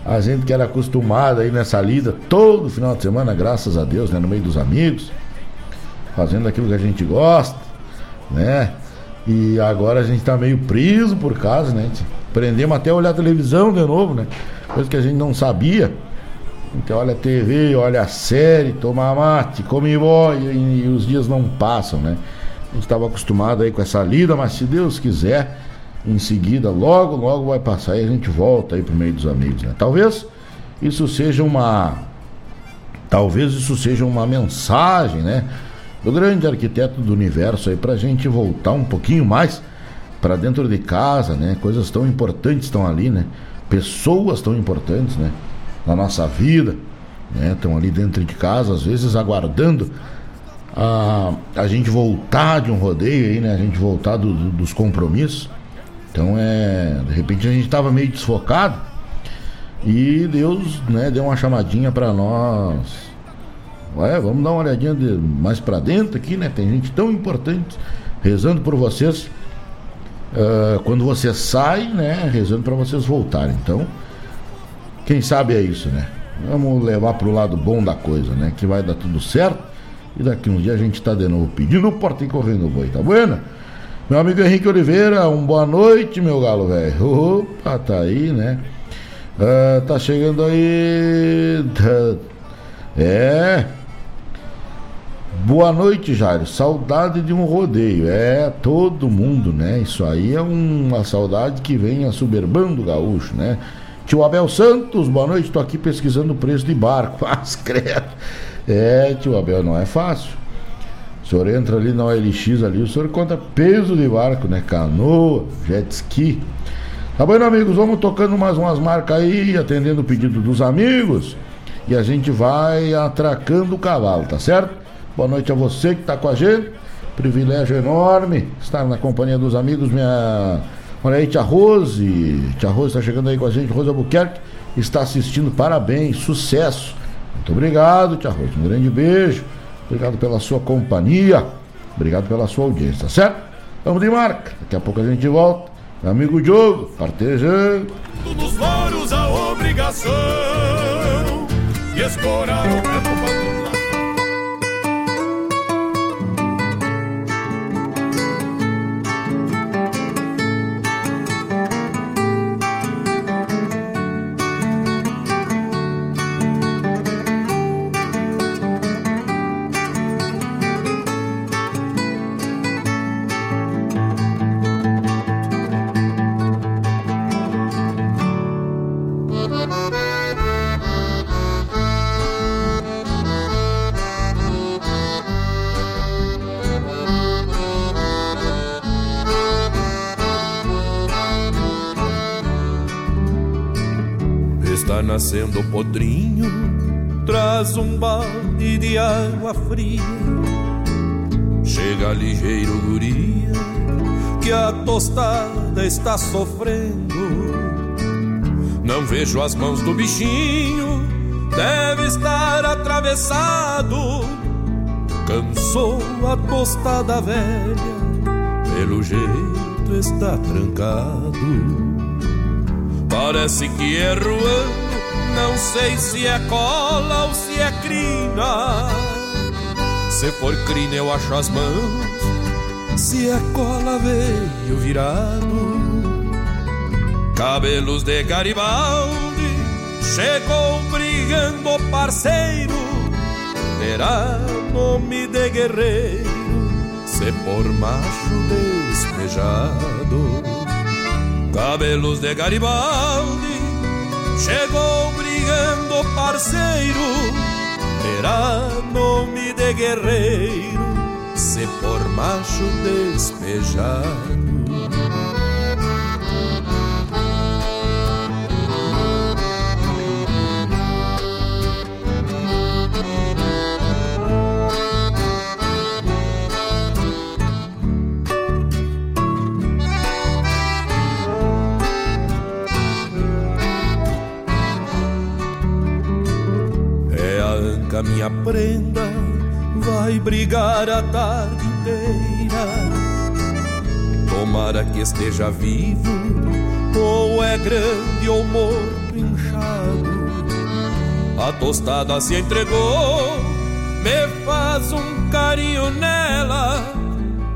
A gente que era acostumado aí nessa lida todo final de semana, graças a Deus, né? No meio dos amigos, fazendo aquilo que a gente gosta, né? E agora a gente tá meio preso por causa, né? Prendemos até olhar a televisão de novo, né? Coisa que a gente não sabia. Então olha a TV, olha a série, toma mate, come boia e, e os dias não passam, né? A gente estava acostumado aí com essa lida, mas se Deus quiser, em seguida, logo, logo vai passar e a gente volta aí pro meio dos amigos, né? Talvez isso seja uma. Talvez isso seja uma mensagem, né? Do grande arquiteto do universo aí pra gente voltar um pouquinho mais para dentro de casa, né? Coisas tão importantes estão ali, né? Pessoas tão importantes, né? Na nossa vida, né? Estão ali dentro de casa, às vezes aguardando a, a gente voltar de um rodeio aí, né? A gente voltar do, do, dos compromissos. Então é. De repente a gente estava meio desfocado e Deus né, deu uma chamadinha para nós. Vamos dar uma olhadinha de, mais para dentro aqui, né? Tem gente tão importante rezando por vocês. Uh, quando você sai, né? Rezando para vocês voltarem. Então, quem sabe é isso, né? Vamos levar para o lado bom da coisa, né? Que vai dar tudo certo. E daqui um dia a gente está de novo pedindo porta e correndo boi, tá bueno? Meu amigo Henrique Oliveira, um boa noite, meu galo velho. Opa, tá aí, né? Uh, tá chegando aí. Tá... É. Boa noite, Jairo. Saudade de um rodeio. É, todo mundo, né? Isso aí é uma saudade que vem assoberbando o gaúcho, né? Tio Abel Santos, boa noite. Tô aqui pesquisando o preço de barco. Mas credo. É, tio Abel, não é fácil. O senhor entra ali na OLX ali, o senhor conta peso de barco, né? Canoa, jet ski. Tá bom, amigos? Vamos tocando mais umas marcas aí, atendendo o pedido dos amigos. E a gente vai atracando o cavalo, tá certo? Boa noite a você que tá com a gente. Privilégio enorme estar na companhia dos amigos. Minha. Olha aí, tia Rose. Tia Rose está chegando aí com a gente. Rosa Albuquerque está assistindo. Parabéns, sucesso. Muito obrigado, tia Rose. Um grande beijo. Obrigado pela sua companhia. Obrigado pela sua audiência, certo? Vamos de marca. Daqui a pouco a gente volta. Meu amigo Diogo, partejando. A obrigação e nascendo o podrinho, traz um balde de água fria. Chega ligeiro guria, que a tostada está sofrendo. Não vejo as mãos do bichinho, deve estar atravessado. Cansou a tostada velha, pelo jeito está trancado. Parece que é não sei se é cola ou se é crina. Se for crina, eu acho as mãos. Se é cola, veio virado. Cabelos de Garibaldi, chegou brigando parceiro. Terá nome de guerreiro, se por macho despejado. Cabelos de Garibaldi, chegou brigando parceiro, terá nome de guerreiro, se por macho despejado. minha prenda vai brigar a tarde inteira. Tomara que esteja vivo, ou é grande ou morto recado. A tostada se entregou, me faz um carinho nela,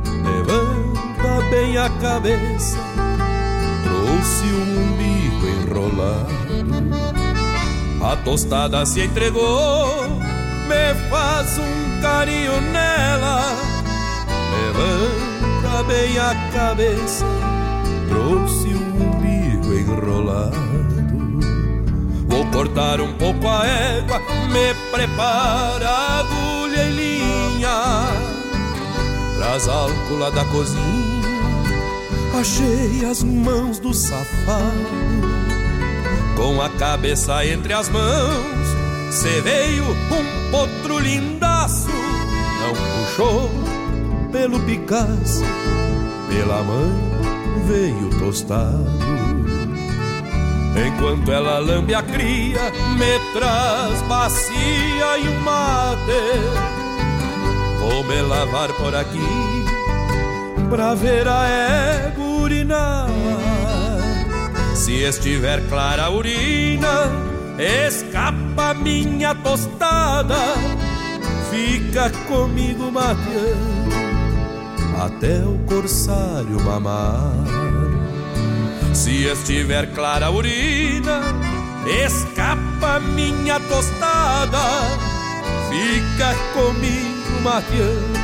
levanta bem a cabeça, trouxe um umbigo enrolado. A tostada se entregou, me faz um carinho nela, levanta bem a cabeça, trouxe um umbigo enrolado. Vou cortar um pouco a égua, me prepara agulha e linha. Traz álcool lá da cozinha, achei as mãos do safado. Com a cabeça entre as mãos, cê veio um potro lindaço. Não puxou pelo Picasso, pela mãe veio tostado. Enquanto ela lambe a cria, me traz bacia e um mate. Vou me lavar por aqui pra ver a égua urinar. Se estiver clara a urina, escapa minha tostada. Fica comigo mateando até o corsário mamar. Se estiver clara a urina, escapa minha tostada. Fica comigo mateando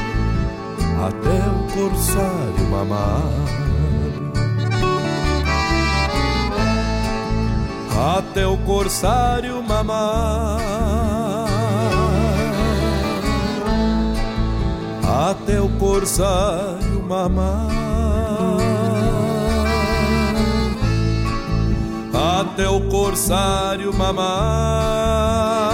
até o corsário mamar. Até o corsário mamar. Até o corsário mamar. até o corsário mamar.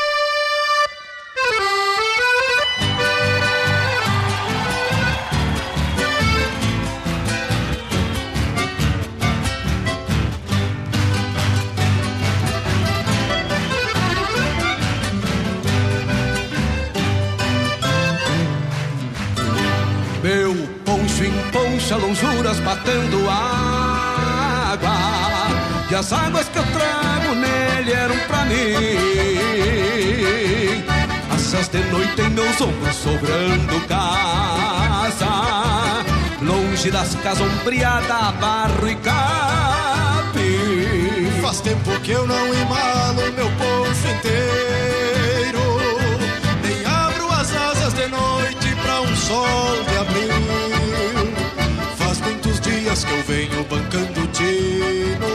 Lonjuras batendo água. E as águas que eu trago nele eram pra mim. Assas de noite em meus ombros sobrando casa. Longe das casas ombreadas, barro e capim Faz tempo que eu não embalo meu poncho inteiro. Nem abro as asas de noite pra um sol de abril que eu venho bancando tino.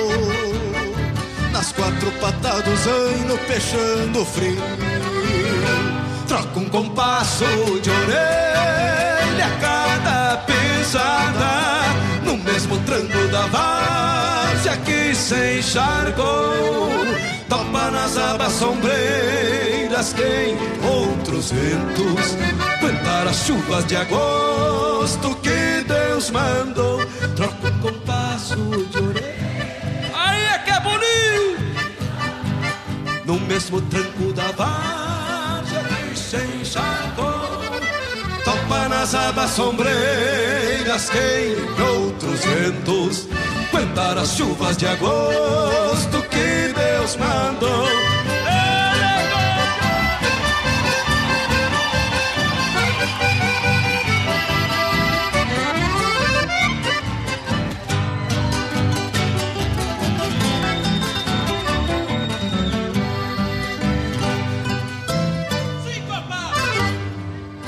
Nas quatro patas do zaino peixando frio. Troca um compasso de orelha cada pisada No mesmo tranco da várzea que se encharcou. Topa nas abas sombreiras quem outros ventos Cantar as chuvas de agosto que Deus mandou Troca um compasso de orelha. Aí é que é bonito! No mesmo tranco da várzea que se encharcou Topa nas abas sombreiras quem outros ventos Cantar as chuvas de agosto que Deus mandou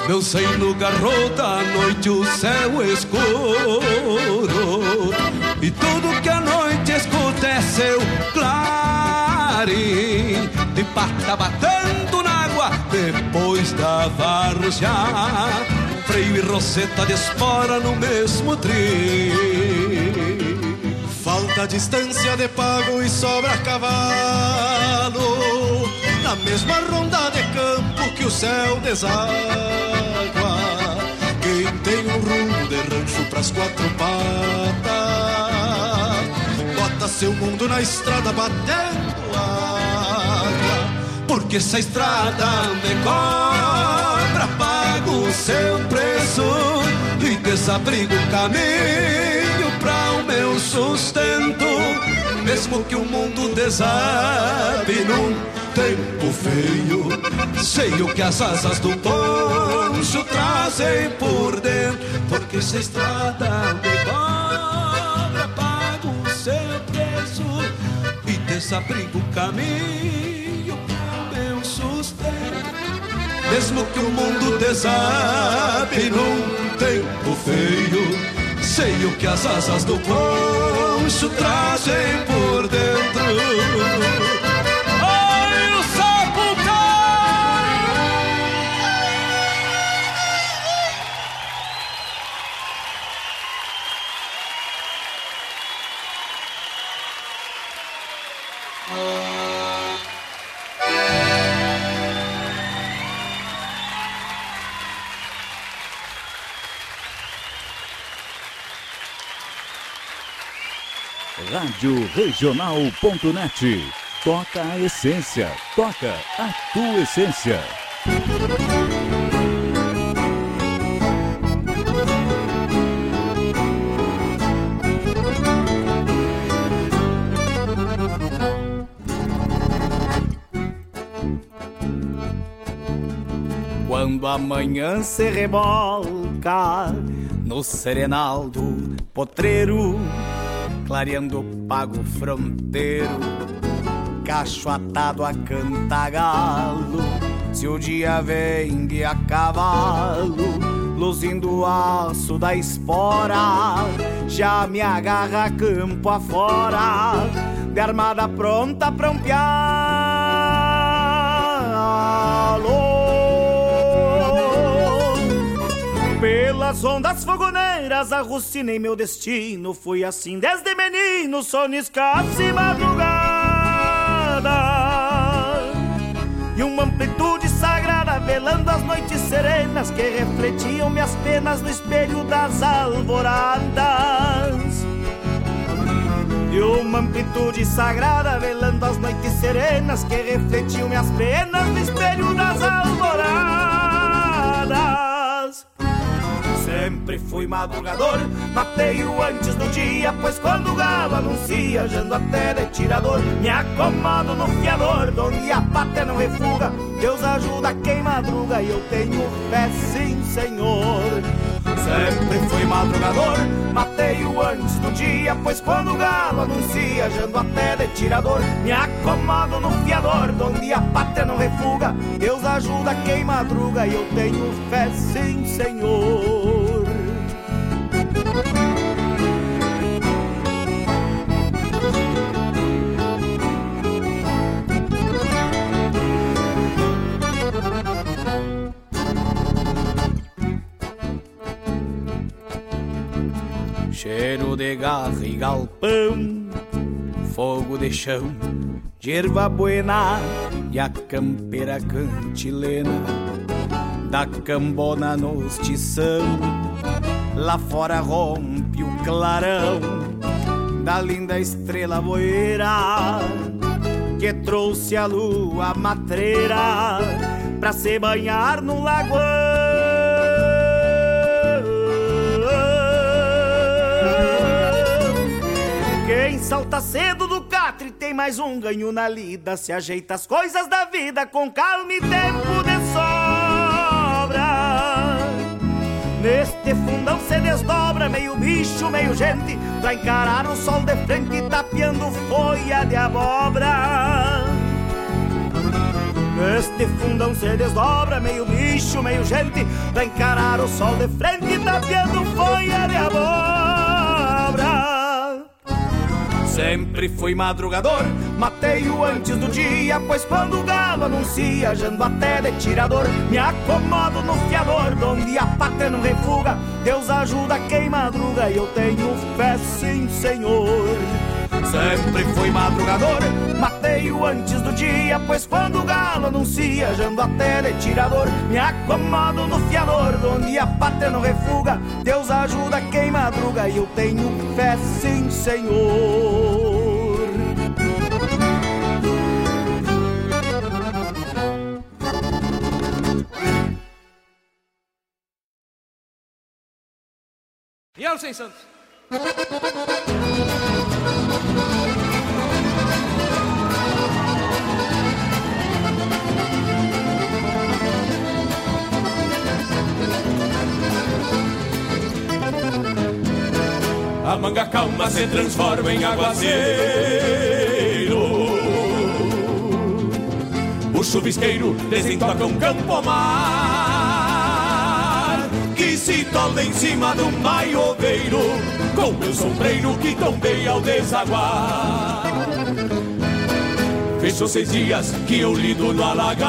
Meu seio garrota à noite o céu escuro. E tudo que a noite escuta é seu claro marim De pata batendo na água depois da várzea Freio e roseta de espora no mesmo tri. Falta distância de pago e sobra cavalo Na mesma ronda de campo que o céu deságua. Quem tem um rumo de rancho pras quatro patas Bota seu mundo na estrada batendo água. Porque essa estrada me cobra Pago o seu preço e desabrigo o caminho pra o meu sustento. Mesmo que o mundo desabe num tempo feio. Sei o que as asas do poncho trazem por dentro. Porque essa estrada me cobra Pago o seu preço. E desabrigo o caminho pro meu sustento. Mesmo que o mundo desabe num tempo feio. Sei o que as asas do poncho trazem por dentro Rádio Regional.net. Toca a essência. Toca a tua essência. Quando a manhã se revolca no serenal do potreiro, clareando o pago fronteiro, cacho atado a cantagalo, se o dia vem de a cavalo, luzindo o aço da espora, já me agarra campo afora, de armada pronta pra um pialo. Pelas ondas fogoneiras arrucinei meu destino. Fui assim desde menino, sono escasso e madrugada. E uma amplitude sagrada velando as noites serenas Que refletiam minhas penas no espelho das alvoradas. E uma amplitude sagrada velando as noites serenas Que refletiam minhas penas no espelho das alvoradas Sempre fui madrugador, mateio antes do dia, pois quando o galo anuncia, jando até de tirador, me acomodo no fiador, donde a pátria não refuga, Deus ajuda quem madruga e eu tenho fé sim, Senhor. Sempre fui madrugador, mateio antes do dia, pois quando o galo anuncia, jando até de tirador, me acomodo no fiador, donde a pátria não refuga, Deus ajuda quem madruga e eu tenho fé sim, Senhor. Cheiro de garra e galpão, fogo de chão, de erva buena e a campeira cantilena da cambona nos tição. Lá fora rompe o clarão da linda estrela boeira que trouxe a lua matreira pra se banhar no lagoão. Salta cedo do catre tem mais um ganho na lida. Se ajeita as coisas da vida com calma e tempo de sobra. Neste fundão se desdobra meio bicho, meio gente, pra encarar o sol de frente tapeando folha de abóbora. Neste fundão se desdobra meio bicho, meio gente, pra encarar o sol de frente tapeando folha de abóbora. Sempre fui madrugador, Mateio antes do dia, pois quando o galo anuncia, jando até de tirador, me acomodo no fiador, donde a pátria não refuga. Deus ajuda quem madruga e eu tenho fé, sim, Senhor. Sempre fui madrugador, mateio antes do dia, pois quando o galo anuncia, jando até de tirador, me acomodo no fiador, donde a pátria não refuga. Deus ajuda quem madruga e eu tenho fé, sim, Senhor. E Sem Santos. A manga calma se transforma em aguaceiro. O chuvisqueiro desentoca um campo mar Que se tola em cima de um maioveiro Com meu sombreiro que tombei ao desaguar. Fechou seis dias que eu lido no alagado.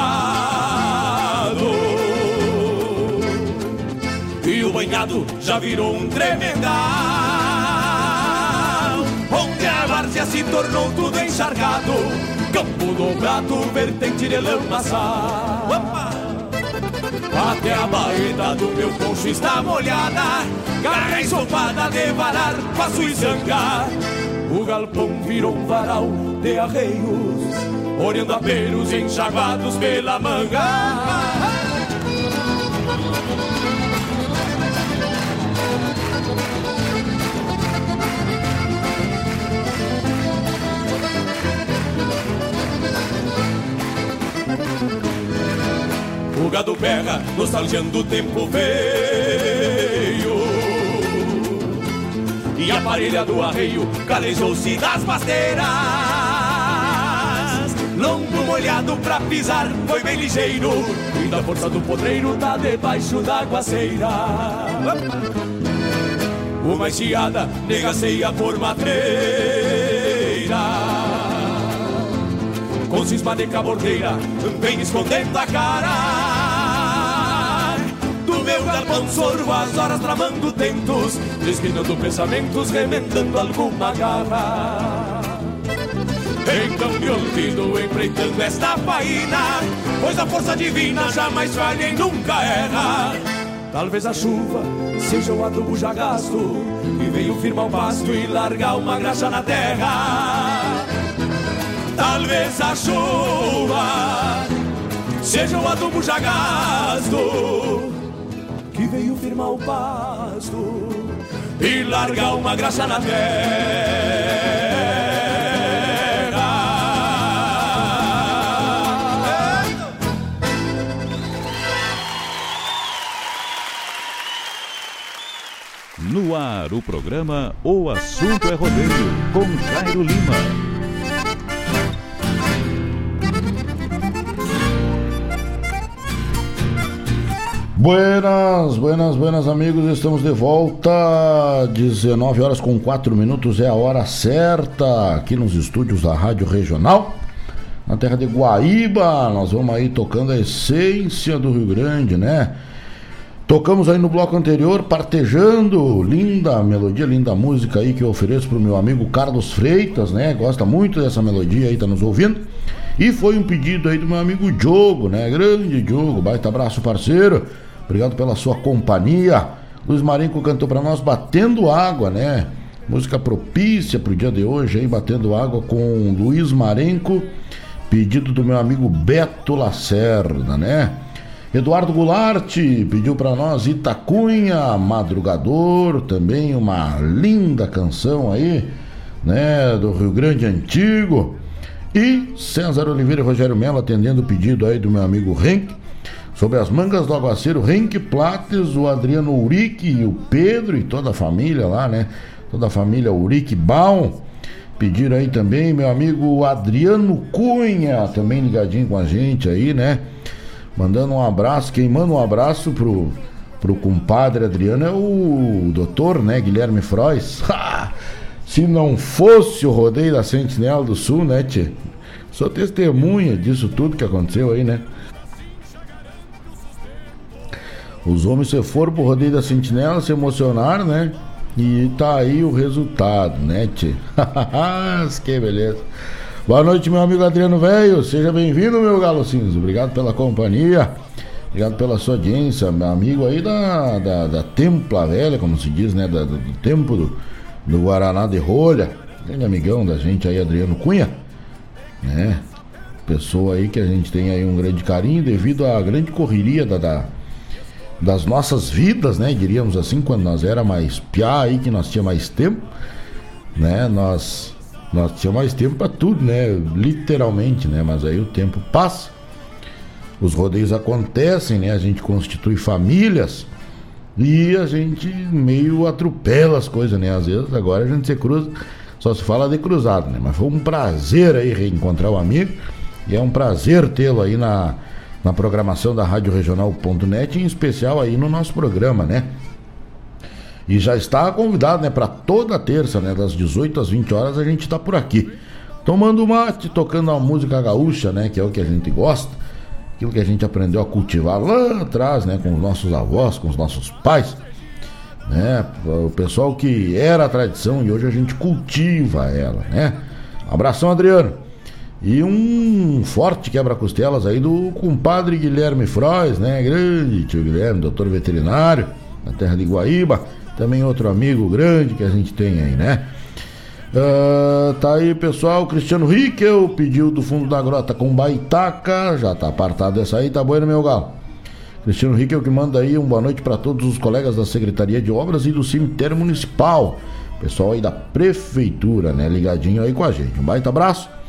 E o banhado já virou um tremendal Onde a várzea se tornou tudo encharcado Campo dobrado, vertente de lamaçal Até a baeta do meu poncho está molhada Garra ensopada de varar, passo e zanga O galpão virou um varal de arreios Olhando a peros enxaguados pela manga O gado berra, nostalgiando o tempo veio. E a parelha do arreio calejou-se das pasteiras Longo molhado pra pisar, foi bem ligeiro. E da força do podreiro tá debaixo da aguaceira Uma enxeada negaceia por matreira com cisma de cabordeira, vem escondendo a cara. Meu galpão sorvo as horas tramando tentos, desquinando pensamentos, remendando alguma garra. Então me olvido empreitando esta faina, pois a força divina jamais falha e nunca erra. Talvez a chuva seja o adubo já gasto, e veio firmar o pasto e largar uma graxa na terra. Talvez a chuva seja o adubo já gasto que veio firmar o pasto e largar uma graxa na terra. No ar, o programa O Assunto é Rodeio, com Jairo Lima. Buenas, buenas, buenas amigos, estamos de volta. 19 horas com 4 minutos é a hora certa aqui nos estúdios da Rádio Regional, na terra de Guaíba. Nós vamos aí tocando a essência do Rio Grande, né? Tocamos aí no bloco anterior, partejando, linda melodia, linda música aí que eu ofereço pro meu amigo Carlos Freitas, né? Gosta muito dessa melodia aí, tá nos ouvindo. E foi um pedido aí do meu amigo Diogo, né? Grande Diogo, baita abraço parceiro. Obrigado pela sua companhia. Luiz Marinco cantou para nós Batendo Água, né? Música propícia pro dia de hoje aí, Batendo Água com Luiz Marenco. Pedido do meu amigo Beto Lacerda, né? Eduardo Goulart pediu para nós Itacunha, Madrugador, também uma linda canção aí, né, do Rio Grande Antigo. E César Oliveira e Rogério Melo atendendo o pedido aí do meu amigo Henk, sobre as mangas do aguaceiro, Henk Plates, o Adriano Urique e o Pedro e toda a família lá, né? Toda a família Urique Baum. Pediram aí também meu amigo Adriano Cunha, também ligadinho com a gente aí, né? Mandando um abraço. Quem manda um abraço pro, pro compadre Adriano é o doutor, né? Guilherme Frois. Se não fosse o rodeio da Sentinela do Sul, né, tchê? Sou testemunha disso tudo que aconteceu aí, né? Os homens se foram pro rodeio da Sentinela, se emocionaram, né? E tá aí o resultado, né, que beleza. Boa noite, meu amigo Adriano Velho. Seja bem-vindo, meu galo cinza. Obrigado pela companhia. Obrigado pela sua audiência. Meu amigo aí da, da, da Templa Velha, como se diz, né? Da, do, do tempo do, do Guaraná de Rolha. Grande amigão da gente aí, Adriano Cunha. Né? Pessoa aí que a gente tem aí um grande carinho devido à grande correria da, da das nossas vidas, né? Diríamos assim, quando nós era mais piá aí, que nós tinha mais tempo, né? Nós nós tinha mais tempo para tudo, né? Literalmente, né? Mas aí o tempo passa. Os rodeios acontecem, né? A gente constitui famílias e a gente meio atropela as coisas, né? Às vezes agora a gente se cruza, só se fala de cruzado, né? Mas foi um prazer aí reencontrar o amigo e é um prazer tê-lo aí na, na programação da Rádio Regional.net, em especial aí no nosso programa, né? E já está convidado, né, para toda terça, né, das 18 às 20 horas a gente está por aqui, tomando mate, tocando a música gaúcha, né, que é o que a gente gosta, aquilo que a gente aprendeu a cultivar lá atrás, né, com os nossos avós, com os nossos pais, né, o pessoal que era a tradição e hoje a gente cultiva ela, né. Abração, Adriano. E um forte quebra-costelas aí do compadre Guilherme Frois, né? Grande tio Guilherme, doutor veterinário, na terra de Guaíba. Também outro amigo grande que a gente tem aí, né? Uh, tá aí, pessoal. Cristiano Riquel pediu do fundo da grota com baitaca. Já tá apartado essa aí, tá bueno, meu galo. Cristiano Riquel que manda aí uma boa noite para todos os colegas da Secretaria de Obras e do Cemitério Municipal. Pessoal aí da Prefeitura, né? Ligadinho aí com a gente. Um baita abraço.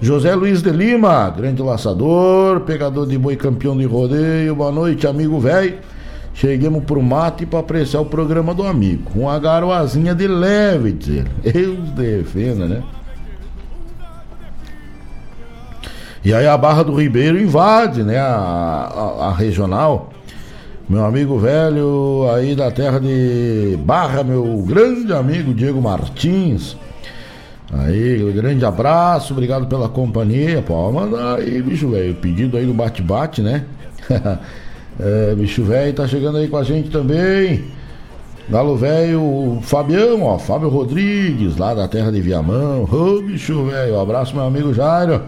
José Luiz de Lima, grande laçador, pegador de boi campeão de rodeio. Boa noite, amigo velho. Cheguemos pro mato para apreciar o programa do amigo. Com a garoazinha de leve, dizer. Deus defenda, né? E aí a Barra do Ribeiro invade, né? A, a, a, regional. Meu amigo velho aí da terra de Barra, meu grande amigo Diego Martins. Aí, grande abraço, obrigado pela companhia. Pode mandar aí, bicho velho. Pedido aí do bate-bate, né? É, bicho velho tá chegando aí com a gente também. Galo velho, Fabião, ó, Fábio Rodrigues, lá da terra de Viamão. Ô, bicho velho, um abraço, meu amigo Jairo.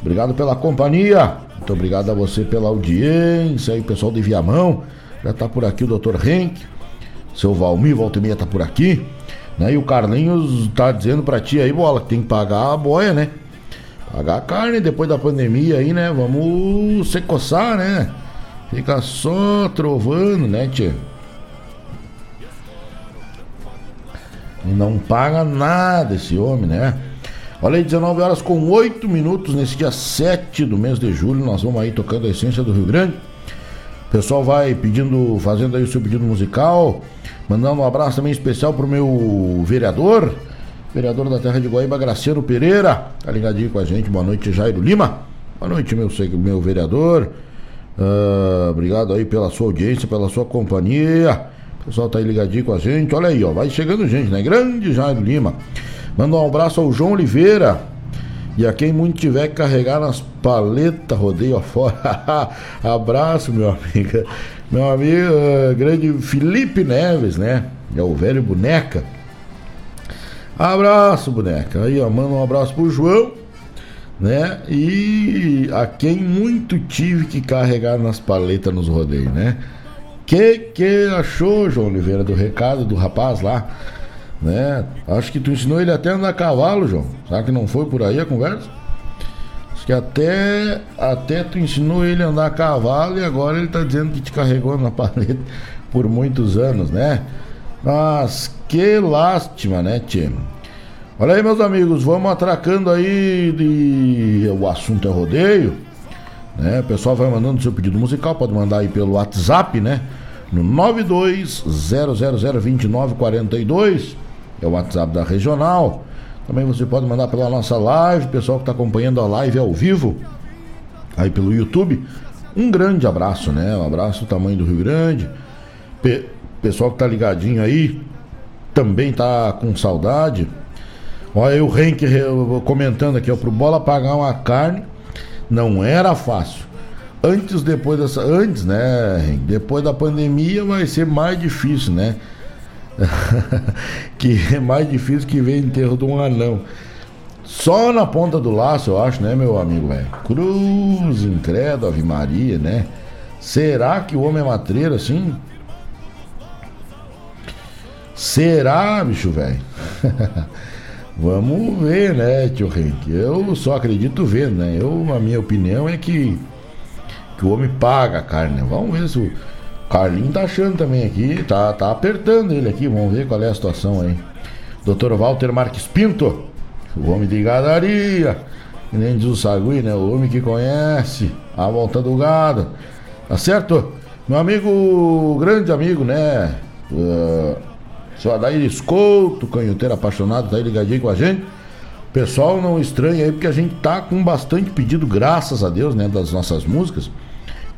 Obrigado pela companhia. Muito obrigado a você pela audiência aí, pessoal de Viamão. Já tá por aqui o doutor Henk. Seu Valmir Valtemia tá por aqui. Né? E o Carlinhos tá dizendo pra ti aí, bola, que tem que pagar a boia, né? Pagar a carne depois da pandemia aí, né? Vamos se coçar, né? Fica só trovando, né, tia? E não paga nada esse homem, né? Olha aí, 19 horas com 8 minutos nesse dia 7 do mês de julho. Nós vamos aí tocando a essência do Rio Grande. O pessoal vai pedindo, fazendo aí o seu pedido musical. Mandando um abraço também especial pro meu vereador, vereador da terra de Guaíba, Graciano Pereira. Tá ligadinho com a gente. Boa noite, Jairo Lima. Boa noite, meu, meu vereador. Uh, obrigado aí pela sua audiência, pela sua companhia. O pessoal tá aí ligadinho com a gente. Olha aí, ó. Vai chegando gente, né? Grande Jairo Lima. Manda um abraço ao João Oliveira. E a quem muito tiver que carregar nas paletas, rodeio afora. abraço, meu amigo. Meu amigo, uh, grande Felipe Neves, né? É o velho boneca. Abraço, boneca. Aí, ó, manda um abraço pro João né? E a quem muito tive que carregar nas paletas nos rodeios, né? Que que achou, João Oliveira, do recado do rapaz lá? Né? Acho que tu ensinou ele até a andar a cavalo, João. Será que não foi por aí a conversa? Acho que até, até tu ensinou ele a andar a cavalo e agora ele tá dizendo que te carregou na paleta por muitos anos, né? Mas que lástima, né, Tio? Olha aí, meus amigos, vamos atracando aí de. O assunto é rodeio. Né? O pessoal vai mandando seu pedido musical, pode mandar aí pelo WhatsApp, né? No 920002942. É o WhatsApp da regional. Também você pode mandar pela nossa live, pessoal que está acompanhando a live ao vivo, aí pelo YouTube. Um grande abraço, né? Um abraço do tamanho do Rio Grande. Pe pessoal que tá ligadinho aí, também tá com saudade Olha o Henk comentando aqui, ó, pro Bola pagar uma carne não era fácil. Antes, depois dessa. Antes, né, Henk? Depois da pandemia vai ser mais difícil, né? que é mais difícil que ver enterro de um anão. Só na ponta do laço, eu acho, né, meu amigo, velho? Cruz, incrédulo, Ave Maria, né? Será que o homem é matreiro assim? Será, bicho, velho? Vamos ver, né, tio Henrique? Eu só acredito vendo, né? Eu, a minha opinião é que, que o homem paga a carne. Né? Vamos ver se o Carlinho tá achando também aqui, tá, tá apertando ele aqui. Vamos ver qual é a situação aí. Doutor Walter Marques Pinto, o homem de gadaria, que nem diz o Sagui, né? O homem que conhece a volta do gado. Tá certo? Meu amigo, grande amigo, né? Uh, seu Adair Escolto, canhoteiro apaixonado, tá aí ligadinho com a gente. Pessoal, não estranha aí, porque a gente tá com bastante pedido, graças a Deus, né, das nossas músicas.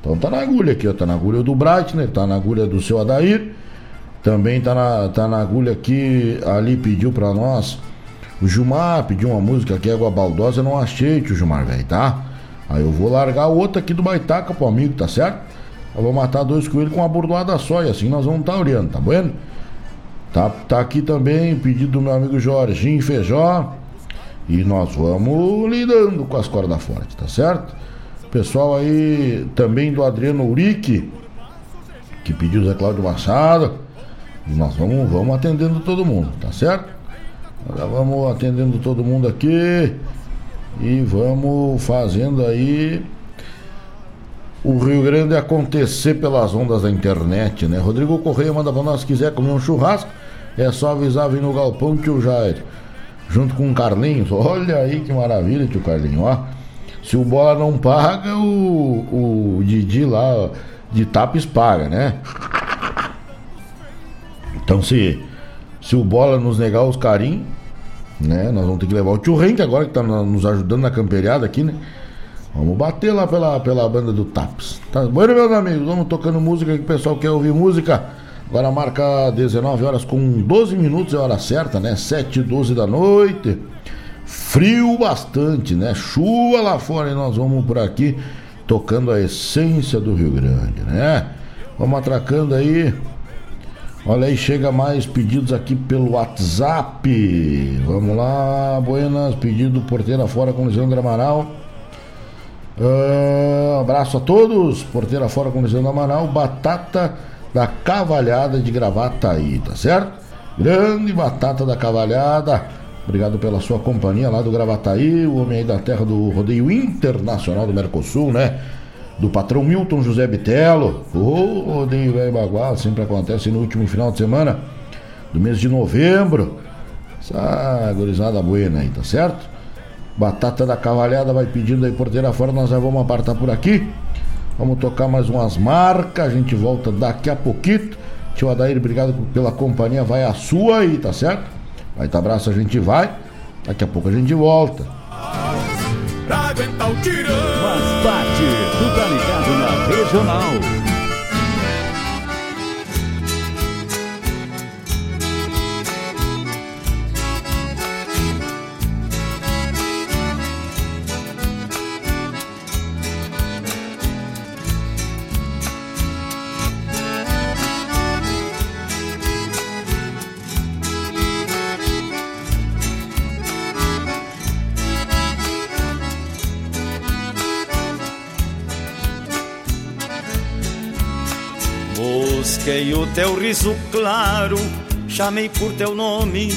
Então tá na agulha aqui, ó, tá na agulha do Breitner, tá na agulha do seu Adair. Também tá na, tá na agulha aqui, ali pediu pra nós. O Gilmar pediu uma música aqui, Água Baldosa, eu não achei, tio Gilmar, velho, tá? Aí eu vou largar outra aqui do Baitaca pro amigo, tá certo? Eu vou matar dois coelhos com uma bordoada só, e assim nós vamos estar tá olhando, tá bueno? Tá, tá aqui também o pedido do meu amigo Jorginho Feijó. E nós vamos lidando com as cordas fortes, tá certo? Pessoal aí também do Adriano Urique, que pediu o Zé Cláudio Machado. E nós vamos, vamos atendendo todo mundo, tá certo? Agora vamos atendendo todo mundo aqui. E vamos fazendo aí o Rio Grande acontecer pelas ondas da internet, né? Rodrigo Correia manda pra nós se quiser comer um churrasco. É só avisar vir no galpão tio Jair. Junto com o Carlinhos. Olha aí que maravilha, tio Carlinhos, ó. Se o bola não paga, o, o Didi lá de Tapes paga, né? Então se, se o bola nos negar os carinhos, né? Nós vamos ter que levar o tio Renk agora que tá nos ajudando na camperiada aqui, né? Vamos bater lá pela, pela banda do Taps. Tá bueno, meus amigos? Vamos tocando música que o pessoal quer ouvir música. Agora marca 19 horas com 12 minutos, é hora certa, né? 7 e 12 da noite. Frio bastante, né? Chuva lá fora e nós vamos por aqui tocando a essência do Rio Grande, né? Vamos atracando aí. Olha aí, chega mais pedidos aqui pelo WhatsApp. Vamos lá, Buenas, pedido Porteira Fora com Lisandro Amaral. Uh, abraço a todos, Porteira Fora com Lisandro Amaral. Batata da Cavalhada de Gravataí, tá certo? Grande batata da Cavalhada. Obrigado pela sua companhia lá do Gravataí, o homem aí da terra do rodeio internacional do Mercosul, né? Do patrão Milton José Bitello. O rodeio velho bagual sempre acontece no último final de semana do mês de novembro. Essa gurizada buena aí, tá certo? Batata da Cavalhada vai pedindo aí porteira fora, nós já vamos apartar por aqui. Vamos tocar mais umas marcas, a gente volta daqui a pouquinho. Tio Adair, obrigado pela companhia, vai a sua aí, tá certo? Vai tá abraço, a gente vai. Daqui a pouco a gente volta. Faz parte do Tá Ligado na Regional. Busquei o teu riso claro, chamei por teu nome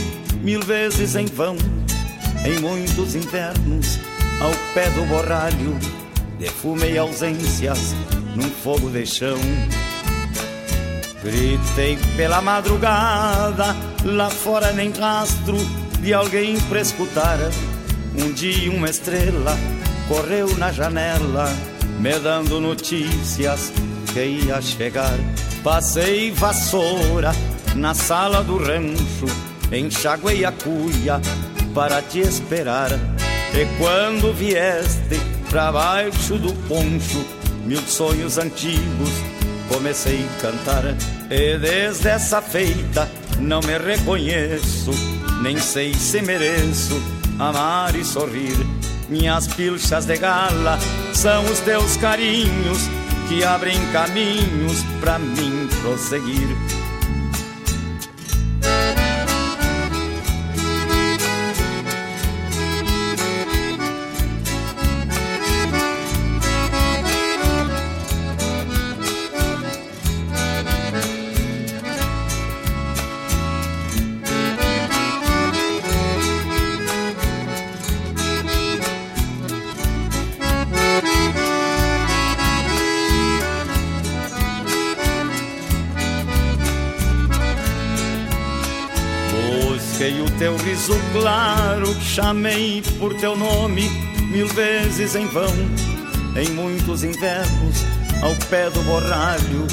mil vezes em vão. Em muitos invernos, ao pé do borralho, defumei ausências num fogo de chão. Gritei pela madrugada, lá fora nem rastro de alguém pra escutar. Um dia uma estrela correu na janela, me dando notícias que ia chegar. Passei vassoura na sala do rancho, enxaguei a cuia para te esperar. E quando vieste pra baixo do poncho, mil sonhos antigos comecei a cantar. E desde essa feita não me reconheço, nem sei se mereço amar e sorrir. Minhas pilchas de gala são os teus carinhos que abrem caminhos pra mim prosseguir. Riso claro, chamei por teu nome mil vezes em vão. Em muitos invernos, ao pé do borralho,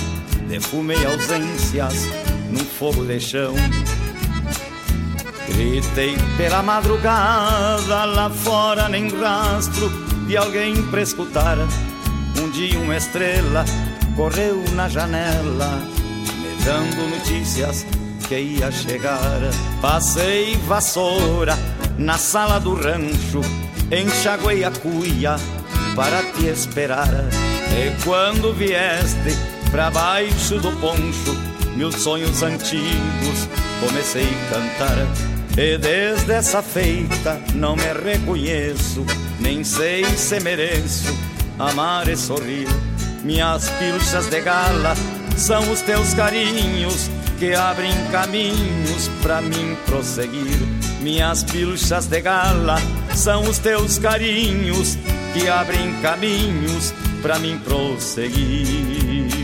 defumei ausências num fogo de chão. Gritei pela madrugada, lá fora nem rastro de alguém pra escutar. Um dia uma estrela correu na janela, me dando notícias que ia chegar. Passei vassoura na sala do rancho, enxaguei a cuia para te esperar. E quando vieste pra baixo do poncho, meus sonhos antigos comecei a cantar. E desde essa feita não me reconheço, nem sei se mereço amar e sorrir. Minhas pilchas de gala são os teus carinhos que abrem caminhos para mim prosseguir. Minhas pilchas de gala são os teus carinhos que abrem caminhos para mim prosseguir.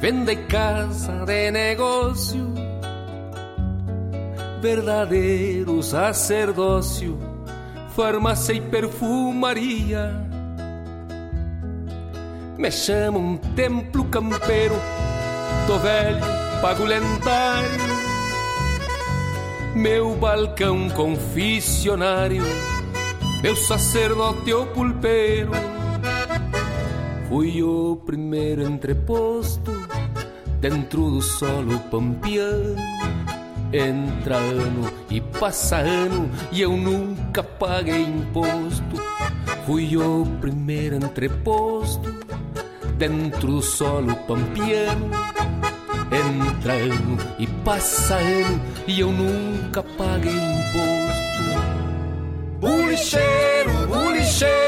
Venda y casa de negocio, verdadero sacerdocio, farmácia e perfumaria. Me chamo um templo campeiro, tô velho, pago lendário. Meu balcão confissionário, meu sacerdote ou pulpeiro Fui o primeiro entreposto dentro do solo pampiano. Entra ano e passa ano e eu nunca paguei imposto. Fui o primeiro entreposto dentro do solo pampiano. Entra ano e passa ano e eu nunca paguei imposto. Bulicheiro, bulicheiro,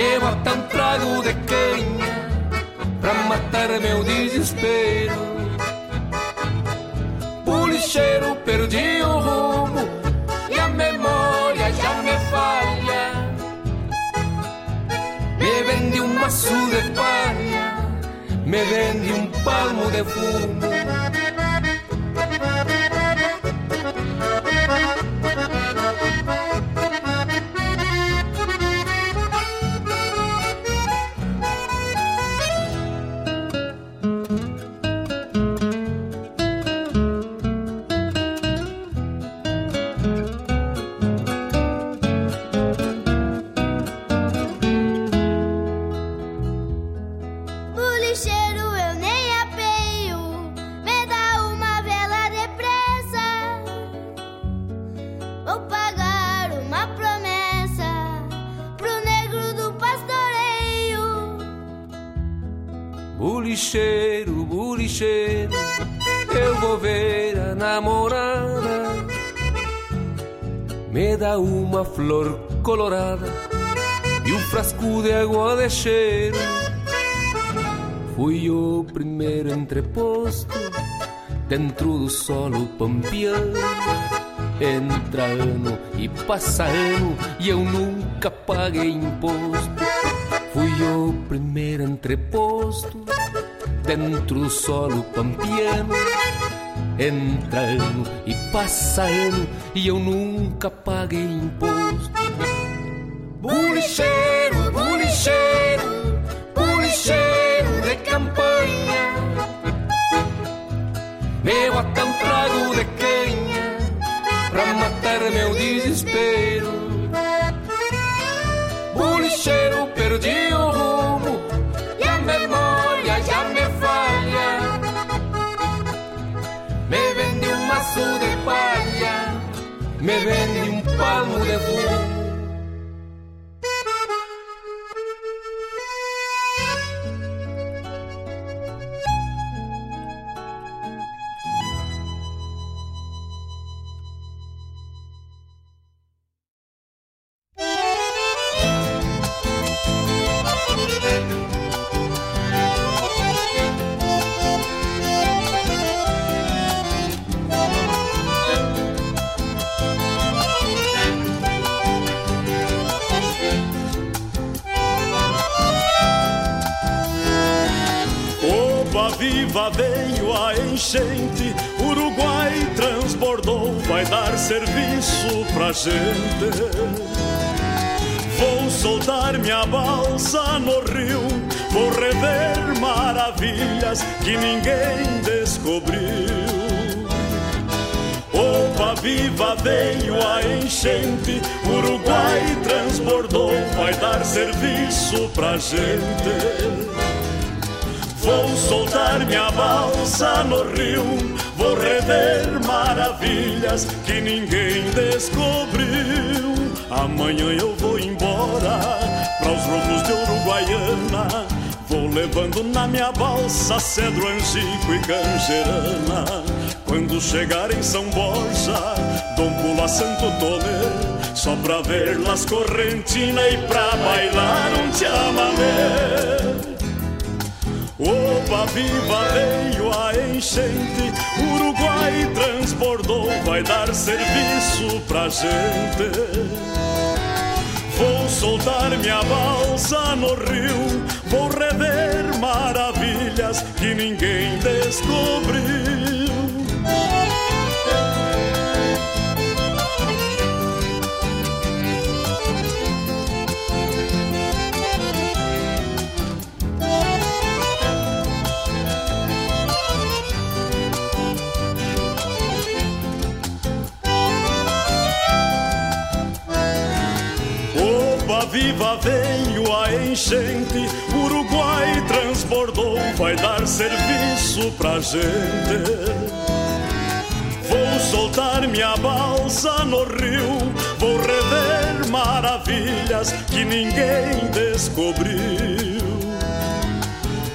Me bota um trago de canha Pra matar meu desespero. Policheiro, perdi o rumo E a memória já me falha. Me vende um maço de palha Me vende um palmo de fumo colorada e um frasco de água de cheiro. Fui o primeiro entreposto dentro do solo pampiano. Entra ano e passa ano e eu nunca paguei imposto. Fui o primeiro entreposto dentro do solo pampiano. Entra ano e passa ano e eu nunca paguei imposto. Vende um palmo de gente. Vou soltar minha balsa no rio, vou rever maravilhas que ninguém descobriu. Opa viva veio a enchente, Uruguai transbordou, vai dar serviço pra gente. Vou soltar minha balsa no rio, vou rever maravilhas que ninguém descobriu. Amanhã eu vou embora para os rumos de Uruguaiana. Vou levando na minha balsa cedro, angico e canjerana. Quando chegar em São Borja, dou um pulo a Santo Tomé, só pra ver las Correntina e pra bailar um chamamé. Opa, viva veio a enchente, Uruguai transbordou, vai dar serviço pra gente. Vou soltar minha balsa no rio, vou rever maravilhas que ninguém descobriu. Viva veio a enchente, Uruguai transbordou, vai dar serviço pra gente. Vou soltar minha balsa no rio, vou rever maravilhas que ninguém descobriu.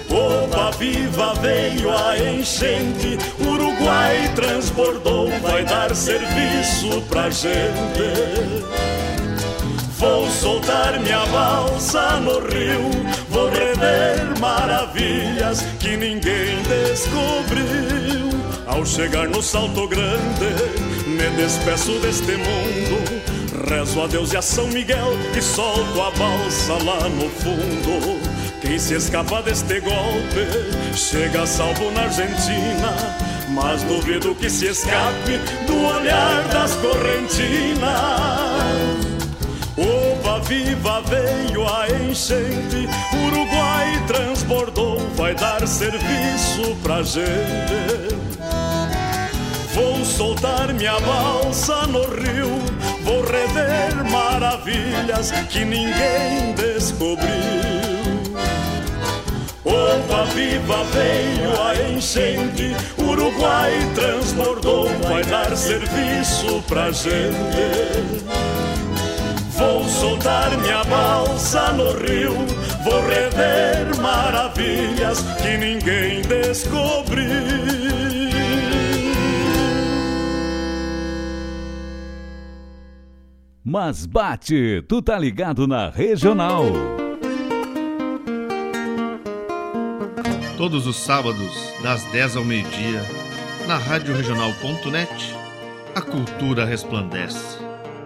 Oba viva veio a enchente, Uruguai transbordou, vai dar serviço pra gente. Vou soltar minha balsa no rio, vou rever maravilhas que ninguém descobriu. Ao chegar no Salto Grande, me despeço deste mundo. Rezo a Deus e a São Miguel e solto a balsa lá no fundo. Quem se escapa deste golpe chega salvo na Argentina. Mas duvido que se escape do olhar das correntinas. Oba viva veio a enchente, Uruguai transbordou, vai dar serviço pra gente. Vou soltar minha balsa no rio, vou rever maravilhas que ninguém descobriu. Oba viva veio a enchente, Uruguai transbordou, vai dar serviço pra gente. Vou soltar minha balsa no rio, vou rever maravilhas que ninguém descobriu. Mas bate, tu tá ligado na regional. Todos os sábados, das 10 ao meio-dia, na radioregional.net, a cultura resplandece,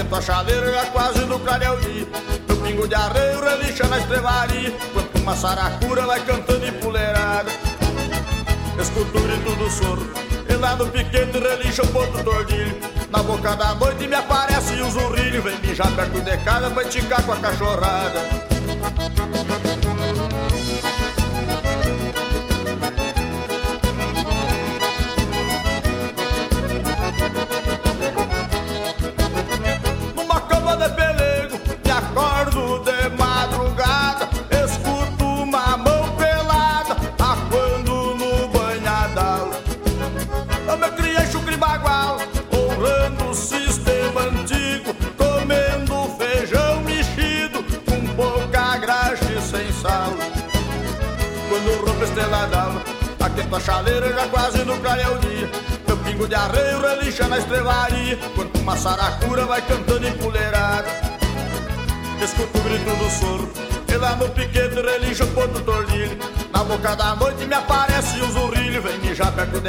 Aquento a chaleira já quase no dia Meu pingo de arreio relincha na estrevaria Quanto uma saracura vai cantando empoleirada Escuto o grito do soro E lá no piquete relincha o ponto tordilho. Na boca da noite me aparece o zurrilho. Vem mijar perto de casa pra esticar com a cachorrada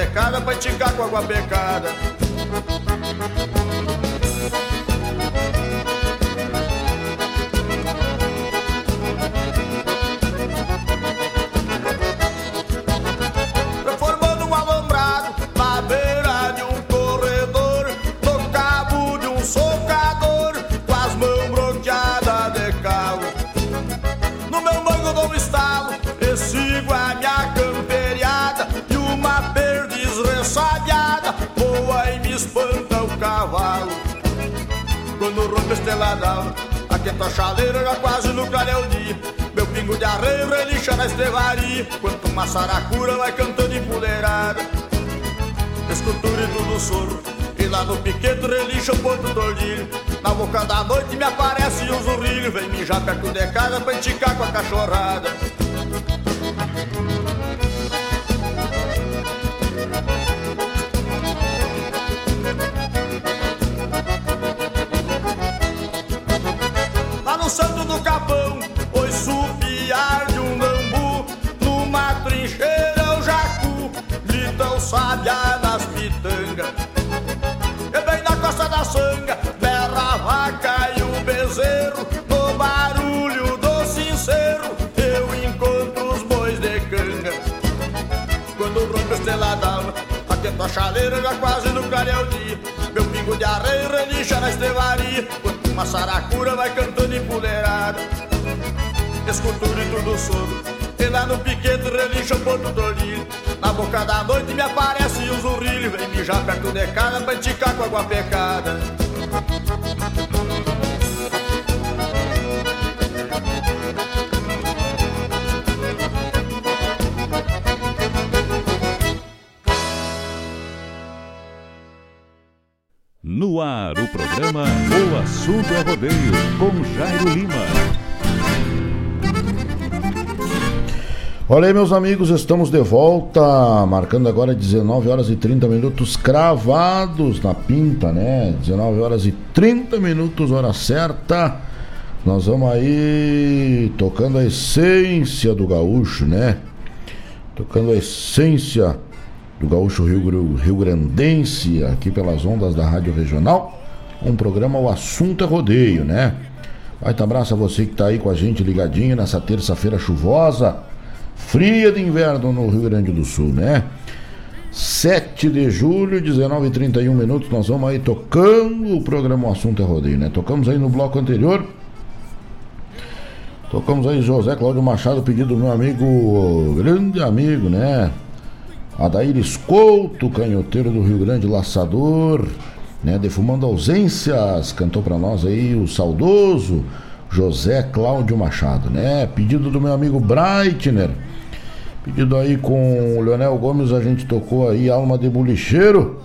casa pra esticar com água pecada Aquento a chaleira já quase no clareio dia Meu pingo de arreio relincha na estrevaria. Quanto uma saracura vai cantando empoleirada Escuto o grito do soro E lá no piquete relincha o ponto tordilho. Na boca da noite me aparece o zurrilho. Vem mijar perto de casa pra enticar com a cachorrada num piquete, relincha um ponto dolinho. Na boca da noite me aparece o um zurrilho. Vem mijar perto de casa pra enticar com água pecada. No ar, o programa O Assunto é Rodeio, com Jairo Lima. Olha aí, meus amigos, estamos de volta, marcando agora 19 horas e 30 minutos cravados na pinta, né? 19 horas e 30 minutos, hora certa. Nós vamos aí tocando a essência do gaúcho, né? Tocando a essência do gaúcho Rio, Rio Grandense, aqui pelas ondas da Rádio Regional. Um programa, o assunto é rodeio, né? Vai abraço a você que tá aí com a gente ligadinho nessa terça-feira chuvosa, fria de inverno no Rio Grande do Sul, né? 7 de julho, 19 e 31 minutos, nós vamos aí tocando o programa O Assunto é Rodeio, né? Tocamos aí no bloco anterior. Tocamos aí José Cláudio Machado, pedido do meu amigo, grande amigo, né? Adair Escolto, canhoteiro do Rio Grande, laçador, né? Defumando ausências, cantou para nós aí o saudoso José Cláudio Machado, né? Pedido do meu amigo Breitner. Pedido aí com o Leonel Gomes, a gente tocou aí Alma de Bulicheiro,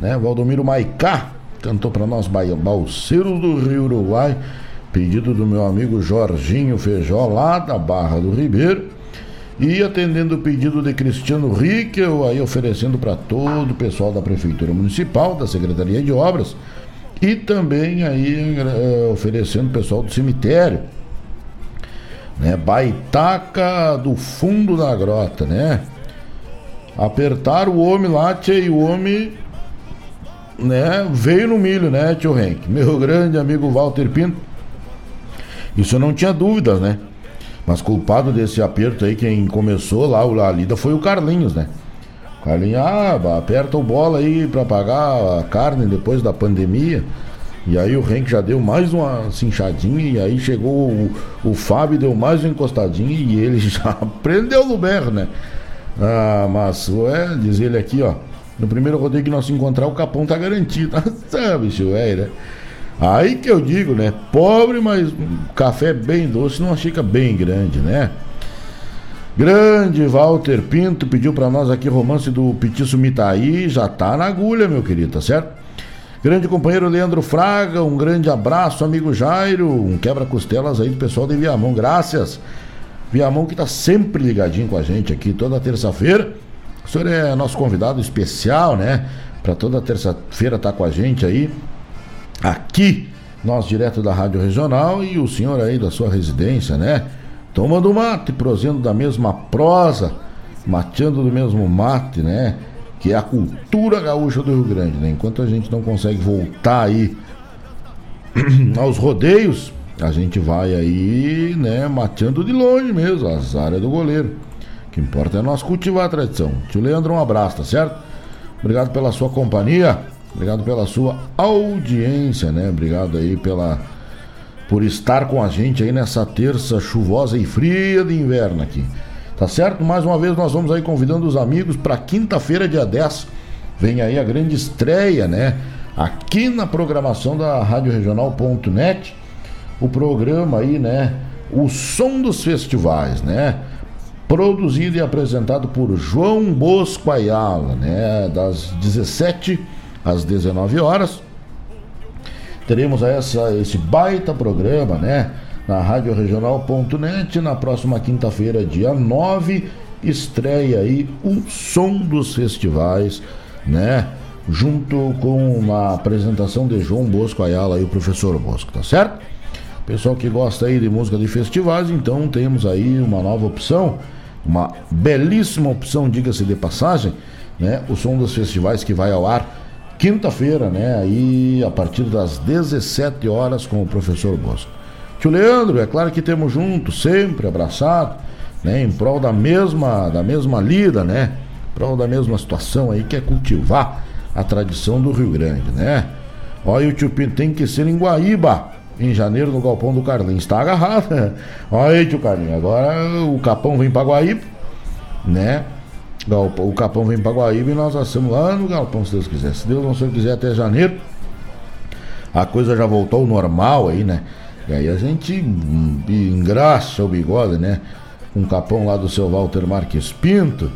né? Valdomiro Maicá cantou para nós Balseiros do Rio Uruguai. Pedido do meu amigo Jorginho Feijó, lá da Barra do Ribeiro. E atendendo o pedido de Cristiano Rickel, aí oferecendo para todo o pessoal da Prefeitura Municipal, da Secretaria de Obras, e também aí é, oferecendo o pessoal do cemitério. Né? Baitaca do fundo da grota, né? Apertar o homem lá, tchê, e o homem né, veio no milho, né, tio Henk? Meu grande amigo Walter Pinto. Isso eu não tinha dúvidas, né? Mas culpado desse aperto aí, quem começou lá a lida foi o Carlinhos, né? Carlinhos, ah, aperta o bola aí para pagar a carne depois da pandemia. E aí o Renk já deu mais uma cinchadinha e aí chegou o, o Fábio deu mais uma encostadinha e ele já prendeu no berro, né? Ah, mas é, diz ele aqui, ó. No primeiro rodeio que nós encontrar, o capão tá garantido. Ah, bicho, é, né? Aí que eu digo, né? Pobre, mas café bem doce, não fica bem grande, né? Grande Walter Pinto pediu para nós aqui romance do Petiço Mitaí, já tá na agulha, meu querido, tá certo? Grande companheiro Leandro Fraga, um grande abraço, amigo Jairo, um quebra-costelas aí do pessoal de Viamão, graças. Viamão que tá sempre ligadinho com a gente aqui toda terça-feira. O senhor é nosso convidado especial, né? Para toda terça-feira tá com a gente aí aqui, nós direto da Rádio Regional e o senhor aí da sua residência, né? Tomando mate, prosendo da mesma prosa, mateando do mesmo mate, né? Que é a cultura gaúcha do Rio Grande, né? Enquanto a gente não consegue voltar aí aos rodeios, a gente vai aí, né, mateando de longe mesmo, as áreas do goleiro. O que importa é nós cultivar a tradição. Tio Leandro, um abraço, tá certo? Obrigado pela sua companhia. Obrigado pela sua audiência, né? Obrigado aí pela por estar com a gente aí nessa terça chuvosa e fria de inverno aqui. Tá certo? Mais uma vez nós vamos aí convidando os amigos para quinta-feira, dia 10. Vem aí a grande estreia, né? Aqui na programação da Rádio Regional.net, o programa aí, né? O Som dos Festivais, né? Produzido e apresentado por João Bosco Ayala, né? Das 17 às 19 horas. Teremos essa, esse baita programa, né? Na Rádio Regional.net, na próxima quinta-feira, dia 9, estreia aí o Som dos Festivais, né? Junto com a apresentação de João Bosco Ayala e o professor Bosco, tá certo? Pessoal que gosta aí de música de festivais, então temos aí uma nova opção, uma belíssima opção, diga-se de passagem, né? O Som dos Festivais que vai ao ar quinta-feira, né? Aí a partir das 17 horas com o professor Bosco. Tio Leandro, é claro que temos junto, sempre abraçado, né? Em prol da mesma, da mesma lida, né? Em prol da mesma situação aí que é cultivar a tradição do Rio Grande, né? Olha, o tio Pinto tem que ser em Guaíba, em janeiro no Galpão do Carlinhos. Está agarrado. Olha aí, tio Carlinhos. Agora o Capão vem para Guaíba, né? Galpão, o Capão vem para Guaíba e nós assamos lá no Galpão, se Deus quiser. Se Deus não se quiser até janeiro, a coisa já voltou ao normal aí, né? E aí a gente engraxa o bigode, né? Um capão lá do seu Walter Marques Pinto,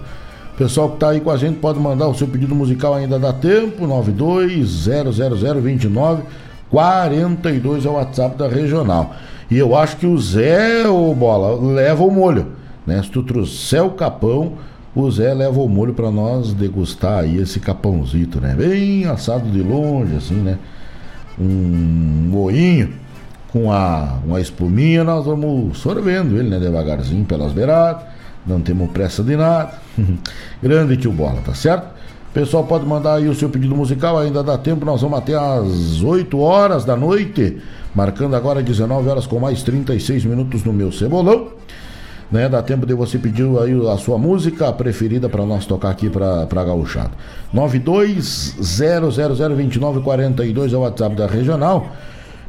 Pessoal que tá aí com a gente pode mandar o seu pedido musical ainda dá tempo, 9200029 42 é o WhatsApp da regional. E eu acho que o Zé, ô bola, leva o molho, né? Se tu trouxer o capão, o Zé leva o molho para nós degustar aí esse capãozito, né? Bem assado de longe, assim, né? Um moinho com a, uma espuminha, nós vamos sorvendo ele, né? Devagarzinho pelas beiradas, não temos pressa de nada. Grande tio Bola, tá certo? Pessoal, pode mandar aí o seu pedido musical, ainda dá tempo, nós vamos até às 8 horas da noite, marcando agora 19 horas com mais 36 minutos no meu cebolão né? Dá tempo de você pedir aí a sua música preferida para nós tocar aqui para para gauchada. 920002942 é o WhatsApp da regional.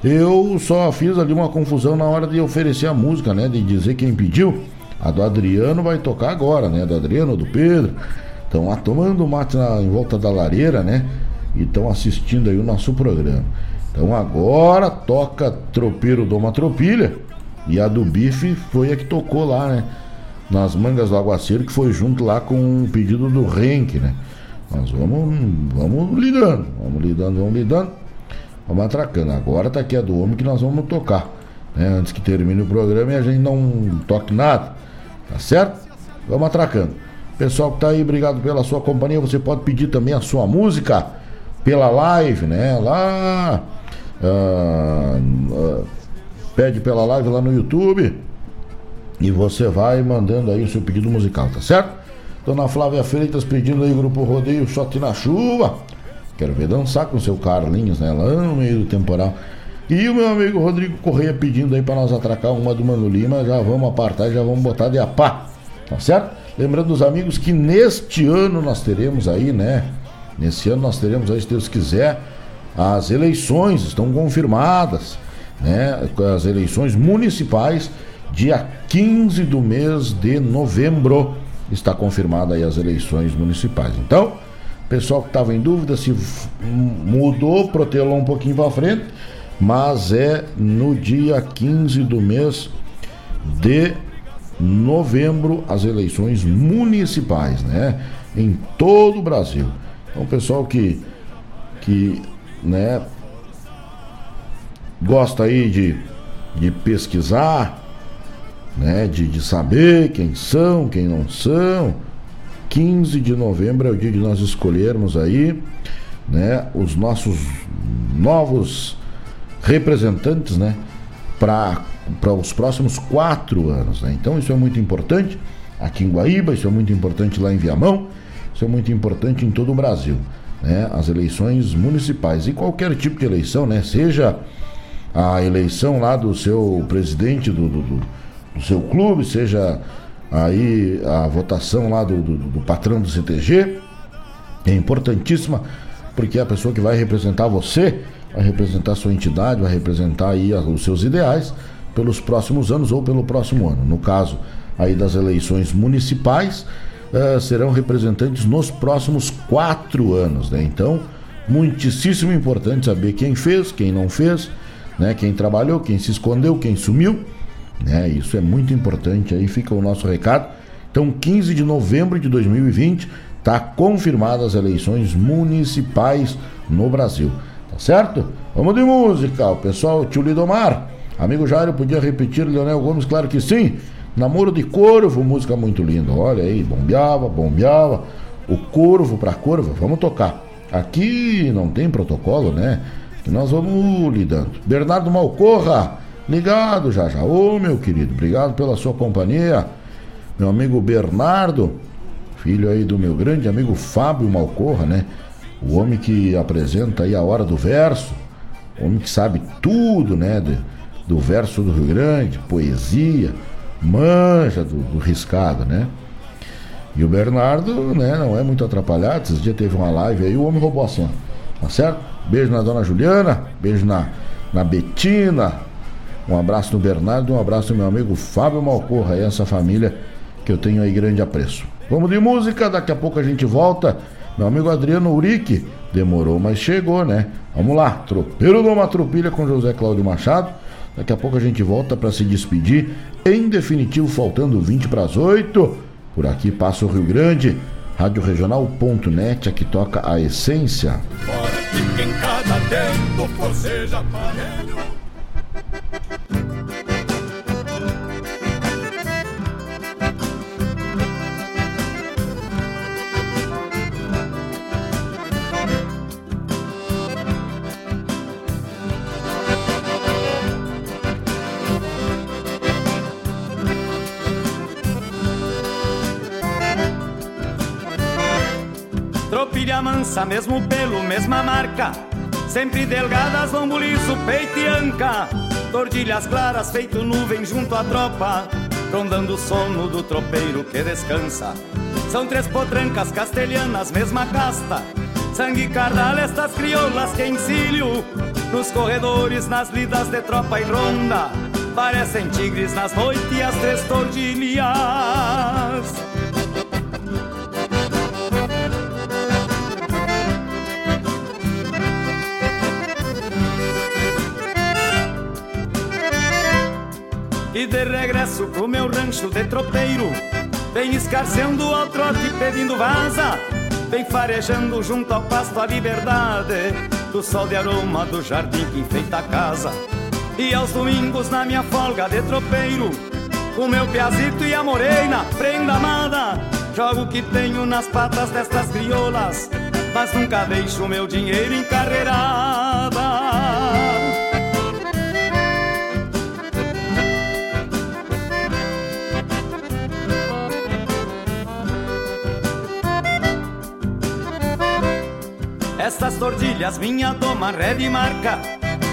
Eu só fiz ali uma confusão na hora de oferecer a música, né? De dizer quem pediu. A do Adriano vai tocar agora, né? Do Adriano, do Pedro. Estão lá tomando mate na, em volta da lareira, né? E estão assistindo aí o nosso programa. Então agora toca Tropeiro Doma Tropilha e a do bife foi a que tocou lá, né? Nas mangas do aguaceiro, que foi junto lá com o pedido do Renk, né? Nós vamos, vamos lidando, vamos lidando, vamos lidando, vamos atracando. Agora tá aqui a do homem que nós vamos tocar. Né? Antes que termine o programa e a gente não toque nada. Tá certo? Vamos atracando. Pessoal que tá aí, obrigado pela sua companhia. Você pode pedir também a sua música pela live, né? Lá. Uh, uh, pede pela live lá no YouTube e você vai mandando aí o seu pedido musical, tá certo? Dona Flávia Freitas pedindo aí grupo Rodeio Shot na Chuva. Quero ver dançar com o seu Carlinhos, né? Lá no meio do temporal. E o meu amigo Rodrigo Correia pedindo aí para nós atracar uma do Mano Lima. Já vamos apartar, já vamos botar de apá. Tá certo? Lembrando os amigos que neste ano nós teremos aí, né? Nesse ano nós teremos aí, se Deus quiser, as eleições estão confirmadas né, as eleições municipais, dia 15 do mês de novembro. Está confirmada aí as eleições municipais. Então, pessoal que estava em dúvida se mudou, protelou um pouquinho para frente, mas é no dia 15 do mês de novembro as eleições municipais, né? Em todo o Brasil. Então, pessoal que que, né, gosta aí de, de pesquisar, né, de, de saber quem são, quem não são. 15 de novembro é o dia de nós escolhermos aí, né, os nossos novos representantes, né, para os próximos quatro anos. Né? Então isso é muito importante aqui em Guaíba, isso é muito importante lá em Viamão, isso é muito importante em todo o Brasil. Né? As eleições municipais e qualquer tipo de eleição, né? seja a eleição lá do seu presidente do, do, do, do seu clube, seja aí a votação lá do, do, patrão do CTG, é importantíssima, porque é a pessoa que vai representar você, vai representar sua entidade, vai representar aí os seus ideais pelos próximos anos ou pelo próximo ano. No caso aí das eleições municipais, uh, serão representantes nos próximos quatro anos, né? Então, muitíssimo importante saber quem fez, quem não fez, né? Quem trabalhou, quem se escondeu, quem sumiu, né? Isso é muito importante, aí fica o nosso recado. Então, 15 de novembro de 2020, está confirmadas as eleições municipais no Brasil. Tá certo? Vamos de música. O pessoal, tio Lidomar, amigo Jairo, podia repetir Leonel Gomes? Claro que sim. Namoro de Corvo, música muito linda. Olha aí, bombeava, bombeava. O Corvo para Corvo, vamos tocar. Aqui não tem protocolo, né? Que nós vamos lidando. Bernardo Malcorra, ligado já já. Ô meu querido, obrigado pela sua companhia. Meu amigo Bernardo, filho aí do meu grande amigo Fábio Malcorra, né? O homem que apresenta aí a hora do verso, homem que sabe tudo, né? De, do verso do Rio Grande, poesia, manja do, do riscado, né? E o Bernardo, né, não é muito atrapalhado. Esses dias teve uma live aí, o homem roubou a cena. Tá certo? Beijo na dona Juliana, beijo na, na Betina, um abraço no Bernardo, um abraço no meu amigo Fábio Malcorra e essa família que eu tenho aí grande apreço. Vamos de música, daqui a pouco a gente volta. Meu amigo Adriano Urique, demorou, mas chegou, né? Vamos lá, tropeiro de uma tropilha com José Cláudio Machado. Daqui a pouco a gente volta para se despedir. Em definitivo, faltando 20 para as 8. Por aqui passa o Rio Grande Radioregional.net, aqui toca a essência. Que quem cada tempo forceja aparelho. Tropilha mansa, mesmo pelo, mesma marca. Sempre delgadas, lombo liso, peito e anca. Tordilhas claras, feito nuvem junto à tropa. Rondando o sono do tropeiro que descansa. São três potrancas castelhanas, mesma casta. Sangue cardal, estas crioulas que encilho. Nos corredores, nas lidas de tropa e ronda. Parecem tigres nas noites as três tordilhas. E de regresso pro meu rancho de tropeiro. Vem escarceando ao trote pedindo vaza. Vem farejando junto ao pasto a liberdade. Do sol de aroma do jardim que enfeita a casa. E aos domingos na minha folga de tropeiro O meu piazito e a morena, prenda amada. Jogo o que tenho nas patas destas crioulas Mas nunca deixo meu dinheiro encarreirada Estas tordilhas, minha doma, ré de marca.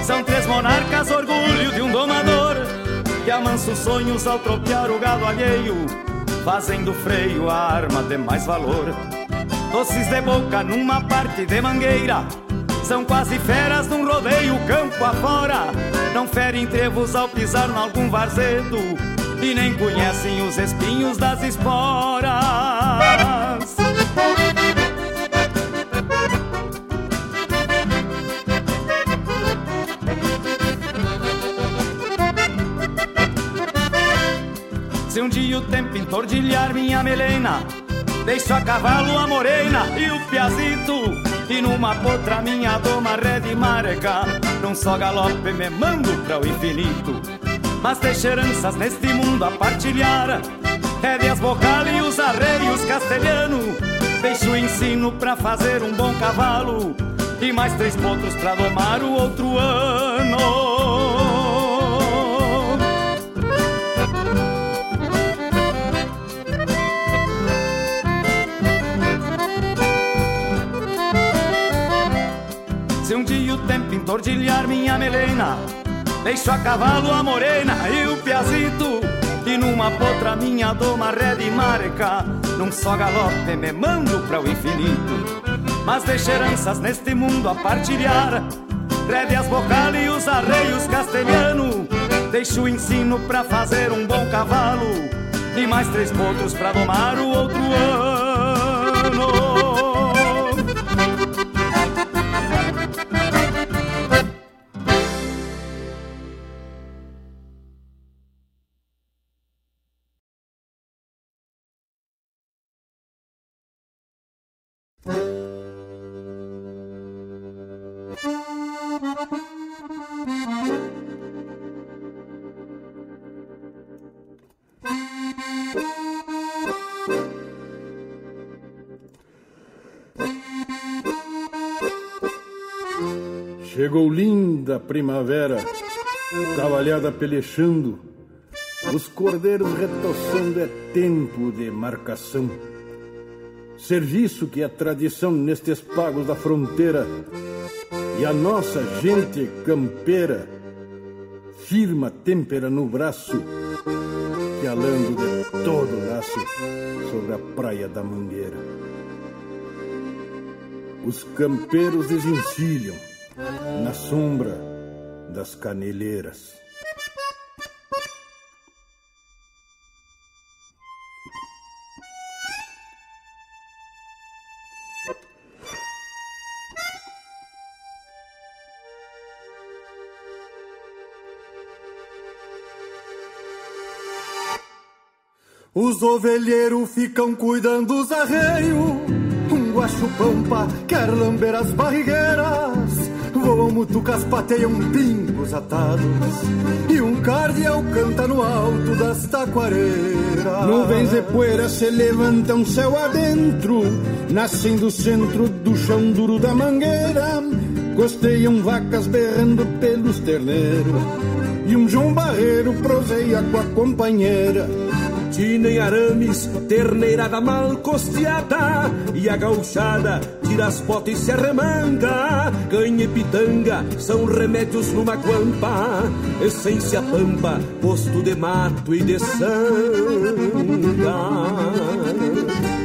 São três monarcas, orgulho de um domador Que amansa os sonhos ao tropear o gado alheio Fazendo freio a arma de mais valor. Doces de boca numa parte de mangueira São quase feras num rodeio campo afora. Não ferem trevos ao pisar em algum varzedo E nem conhecem os espinhos das esporas Dia o tempo entordilhar minha melena. Deixo a cavalo a morena e o piazito. E numa potra minha doma ré de marca Num só galope me mando para o infinito. Mas deixo heranças neste mundo a partilhar. Rédeas vocal e os arreios castelhano. Deixo o ensino pra fazer um bom cavalo. E mais três potros pra domar o outro ano tempo entordilhar minha melena. Deixo a cavalo a morena e o piazito. E numa potra minha doma ré de marca. Num só galope me mando para o infinito. Mas deixo heranças neste mundo a partilhar. Rédeas vocal e os arreios castelhano. Deixo o ensino pra fazer um bom cavalo. E mais três potros pra domar o outro ano primavera, cavalhada pelechando, os cordeiros retoçando, é tempo de marcação. Serviço que é tradição nestes pagos da fronteira, e a nossa gente campeira firma têmpera no braço, que alando de todo laço sobre a praia da Mangueira. Os campeiros desencilham na sombra das caneleiras. Os ovelheiros ficam cuidando dos arreios. Um guacho pampa quer lamber as barrigueiras. Voam mutucas, pateiam pingos atados. E um cardeal canta no alto das taquareiras. Nuvens de poeira se levantam céu adentro, nascem do centro do chão duro da mangueira. Costeiam vacas berrando pelos terneiros. E um João Barreiro proseia com a companheira. Tina em arames, terneirada mal costeada E a gauchada tira as botas e se arremanga. Canha e pitanga são remédios numa guampa Essência pampa, posto de mato e de sanga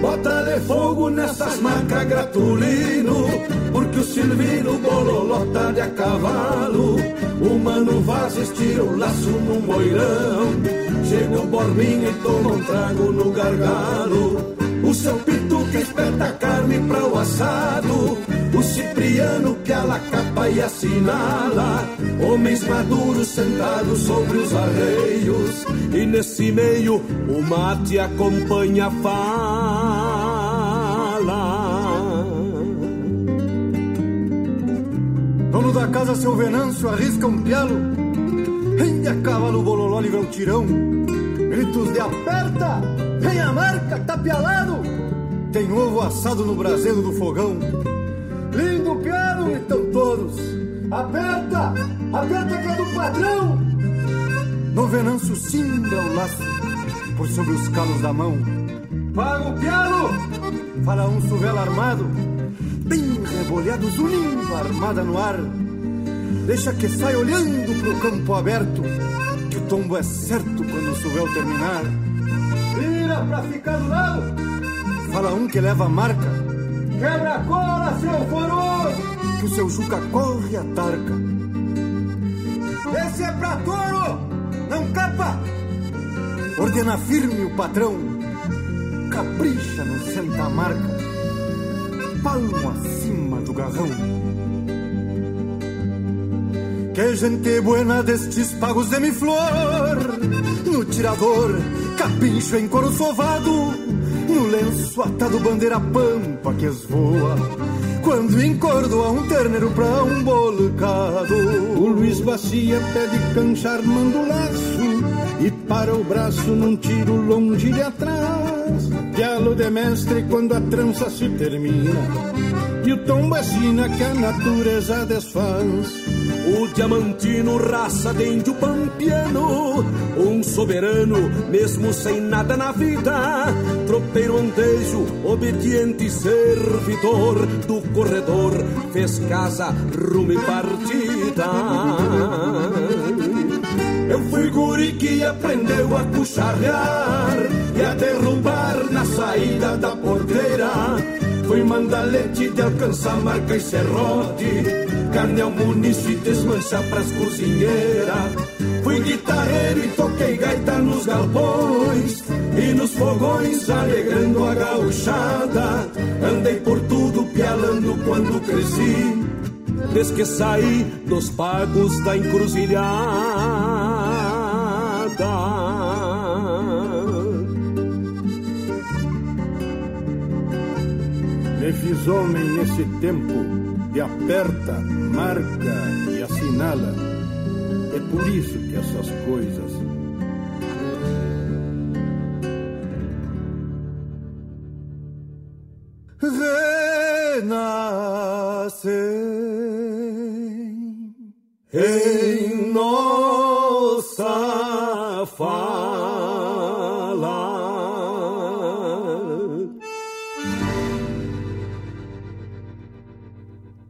Bota de fogo nessas macas gratulino Porque o Silvino bololota de a cavalo. O Mano Vaz estira o laço num moirão Chega o Borbinha e toma um trago no gargalo. O seu que espeta carne pra o assado O Cipriano que a capa e assinala. Homens maduros sentados sobre os arreios. E nesse meio o mate acompanha a fala. Dono da casa, seu Venâncio, arrisca um pialo. Rende a cavalo, bololó, livra um tirão. Gritos de aperta, vem a marca, tapialado. Tem ovo assado no braseiro do fogão todos. Aperta, aperta que é do padrão. No Venâncio cimbra o laço Por sobre os calos da mão. Paga o piano, fala um suvelo armado. Bem rebolhados, unindo a armada no ar. Deixa que sai olhando pro campo aberto Que o tombo é certo quando o suvel terminar. Vira pra ficar do lado. Fala um que leva a marca. Quebra a cola, seu foroso Que o seu Juca corre a tarca. Esse é pra touro, não capa. Ordena firme o patrão Capricha no senta marca Palmo acima do garrão. Que gente buena destes pagos de mi flor No tirador, capincho em couro sovado No lenço atado bandeira pampa que esvoa Quando encordoa um terneiro pra um bolcado O Luiz Bacia pede canchar, manda o laço E para o braço num tiro longe de atrás. Dialo de mestre quando a trança se termina E o tom vacina que a natureza desfaz o diamantino, raça de índio pampiano, um soberano, mesmo sem nada na vida, tropeiro andejo, obediente servidor do corredor, fez casa, rumo e partida. Eu fui guri que aprendeu a cucharrear e a derrubar na saída da porteira. Fui mandalete de alcançar marca e serrote carne ao e desmanchar pras cozinheiras. Fui guitarreiro e toquei gaita nos galpões e nos fogões alegrando a gauchada. Andei por tudo pialando quando cresci, desde que saí dos pagos da encruzilhada. Me fiz homem nesse tempo e aperta, marca e assinala. É por isso que essas coisas. Renascem em nossa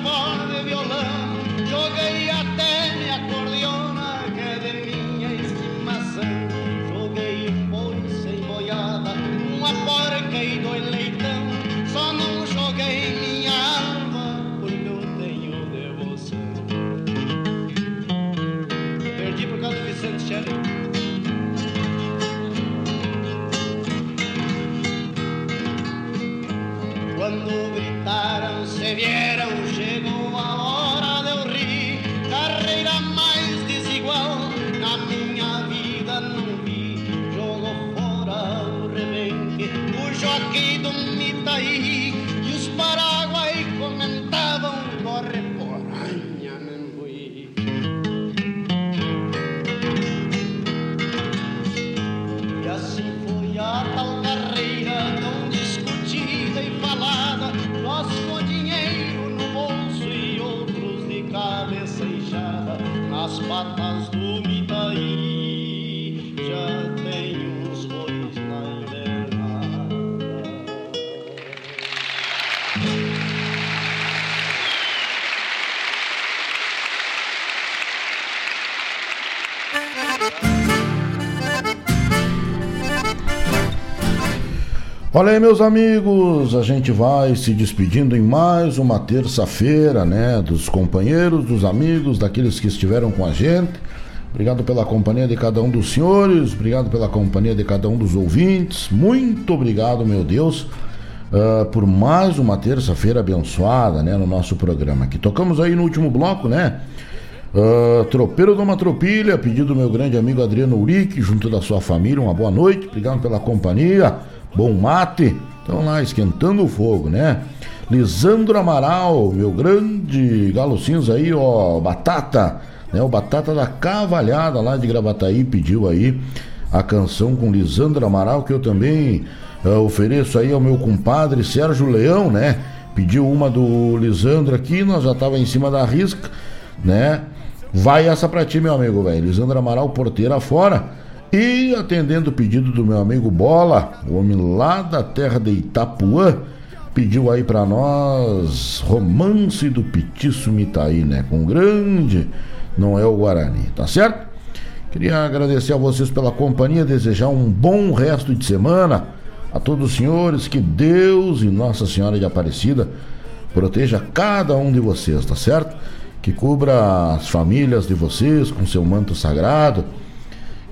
forever. Olha aí, meus amigos, a gente vai se despedindo em mais uma terça-feira, né? Dos companheiros, dos amigos, daqueles que estiveram com a gente. Obrigado pela companhia de cada um dos senhores, obrigado pela companhia de cada um dos ouvintes. Muito obrigado, meu Deus, uh, por mais uma terça-feira abençoada, né? No nosso programa que tocamos aí no último bloco, né? Uh, tropeiro de uma tropilha, pedido do meu grande amigo Adriano Urique, junto da sua família, uma boa noite, obrigado pela companhia bom mate. Estão lá esquentando o fogo, né? Lisandro Amaral, meu grande galo cinza aí, ó, batata, né? O batata da Cavalhada lá de Gravataí pediu aí a canção com Lisandro Amaral que eu também uh, ofereço aí ao meu compadre Sérgio Leão, né? Pediu uma do Lisandro aqui, nós já tava em cima da risca, né? Vai essa pra ti, meu amigo, velho. Lisandro Amaral, porteira fora e atendendo o pedido do meu amigo Bola, o homem lá da terra de Itapuã, pediu aí para nós Romance do Petiço Mitaí, né? Com grande não é o Guarani, tá certo? Queria agradecer a vocês pela companhia, desejar um bom resto de semana a todos os senhores, que Deus e Nossa Senhora de Aparecida proteja cada um de vocês, tá certo? Que cubra as famílias de vocês com seu manto sagrado,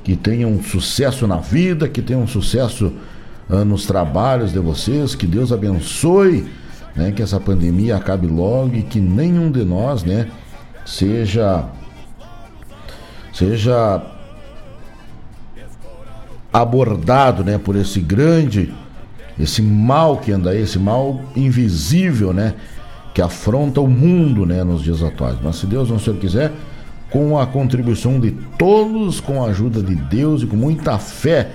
que tenham sucesso na vida, que tenham sucesso uh, nos trabalhos de vocês, que Deus abençoe, né, que essa pandemia acabe logo e que nenhum de nós, né, seja seja abordado, né, por esse grande esse mal que anda aí, esse mal invisível, né, que afronta o mundo, né, nos dias atuais. Mas se Deus não Senhor quiser, com a contribuição de todos, com a ajuda de Deus e com muita fé,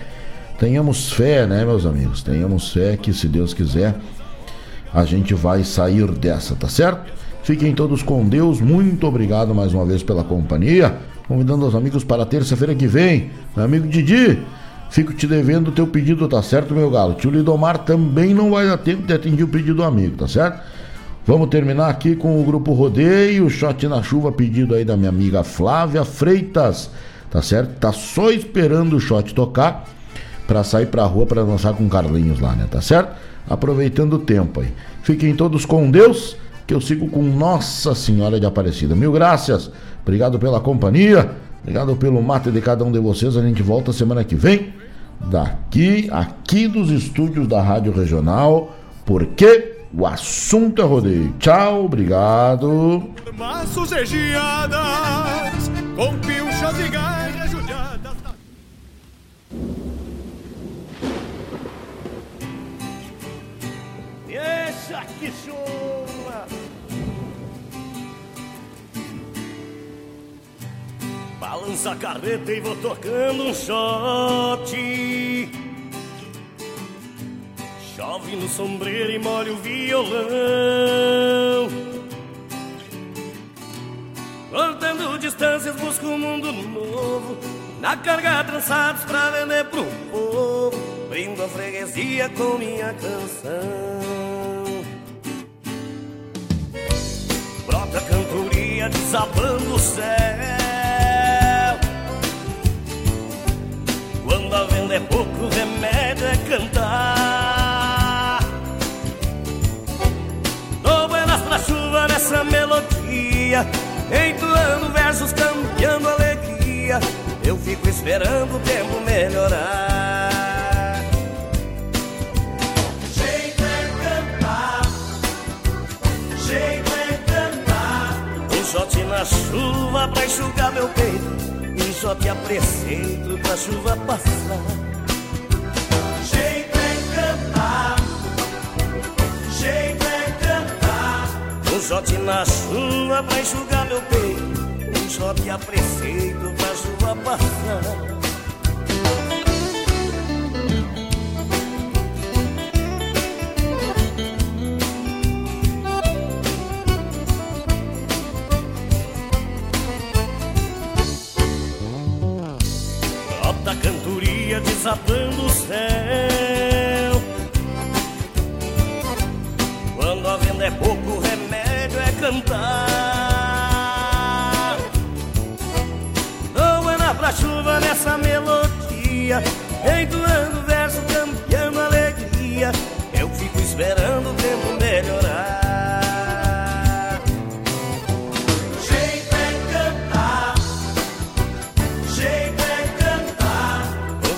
tenhamos fé, né, meus amigos? Tenhamos fé que se Deus quiser, a gente vai sair dessa, tá certo? Fiquem todos com Deus. Muito obrigado mais uma vez pela companhia convidando os amigos para terça-feira que vem. Meu amigo Didi, fico te devendo o teu pedido, tá certo, meu galo? Tio Lidomar também não vai dar tempo de atender o pedido do amigo, tá certo? Vamos terminar aqui com o grupo Rodeio, shot na chuva, pedido aí da minha amiga Flávia Freitas, tá certo? Tá só esperando o shot tocar para sair pra rua para dançar com Carlinhos lá, né? Tá certo? Aproveitando o tempo aí. Fiquem todos com Deus, que eu sigo com Nossa Senhora de Aparecida. Mil graças. Obrigado pela companhia, obrigado pelo mate de cada um de vocês. A gente volta semana que vem, daqui, aqui dos estúdios da Rádio Regional, porque o assunto é rodeio. Tchau, obrigado. Deixa que chora. Balança a carreta e vou tocando um shot. Chove no sombreiro e molha o violão. Cortando distâncias, busco um mundo novo. Na carga trançados pra vender pro povo. Brindo a freguesia com minha canção. Brota a cantoria desabando o céu. Quando a venda é pouco, o remédio é cantar. Melodia, entoando versos, campeando alegria. Eu fico esperando o tempo melhorar. Jeito é cantar, jeito é cantar. Um shot na chuva pra enxugar meu peito só te apreceito pra chuva passar. Jeito é cantar, Shot na chuva pra enxugar meu peito. Um shot a preceito pra chuva passar. Brota a cantoria desabando o céu. Quando a venda é pouco, remédio cantar. Dou buena pra chuva nessa melodia, entoando verso, campeando alegria. Eu fico esperando o tempo melhorar.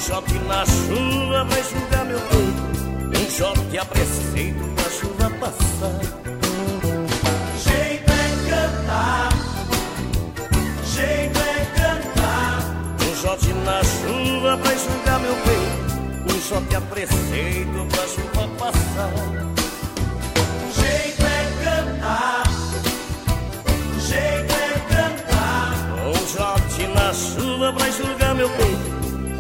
É é na chuva vai enxugar meu peito. Um shot a preceito pra chuva passar. Shot na chuva pra enxugar meu peito. Um shot a preceito pra chuva passar. Jeito é cantar, jeito é cantar. Um shot na chuva pra enxugar meu peito.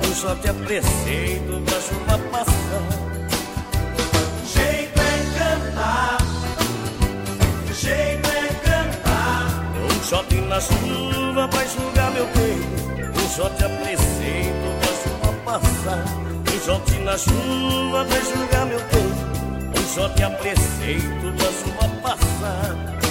Um shot a preceito pra chuva passar. Jeito é cantar, jeito é cantar. Um shot na chuva pra enxugar meu peito. Shot a preceito pra chuva passar. Shot na chuva pra enxugar meu peito. Shot a preceito pra chuva passar.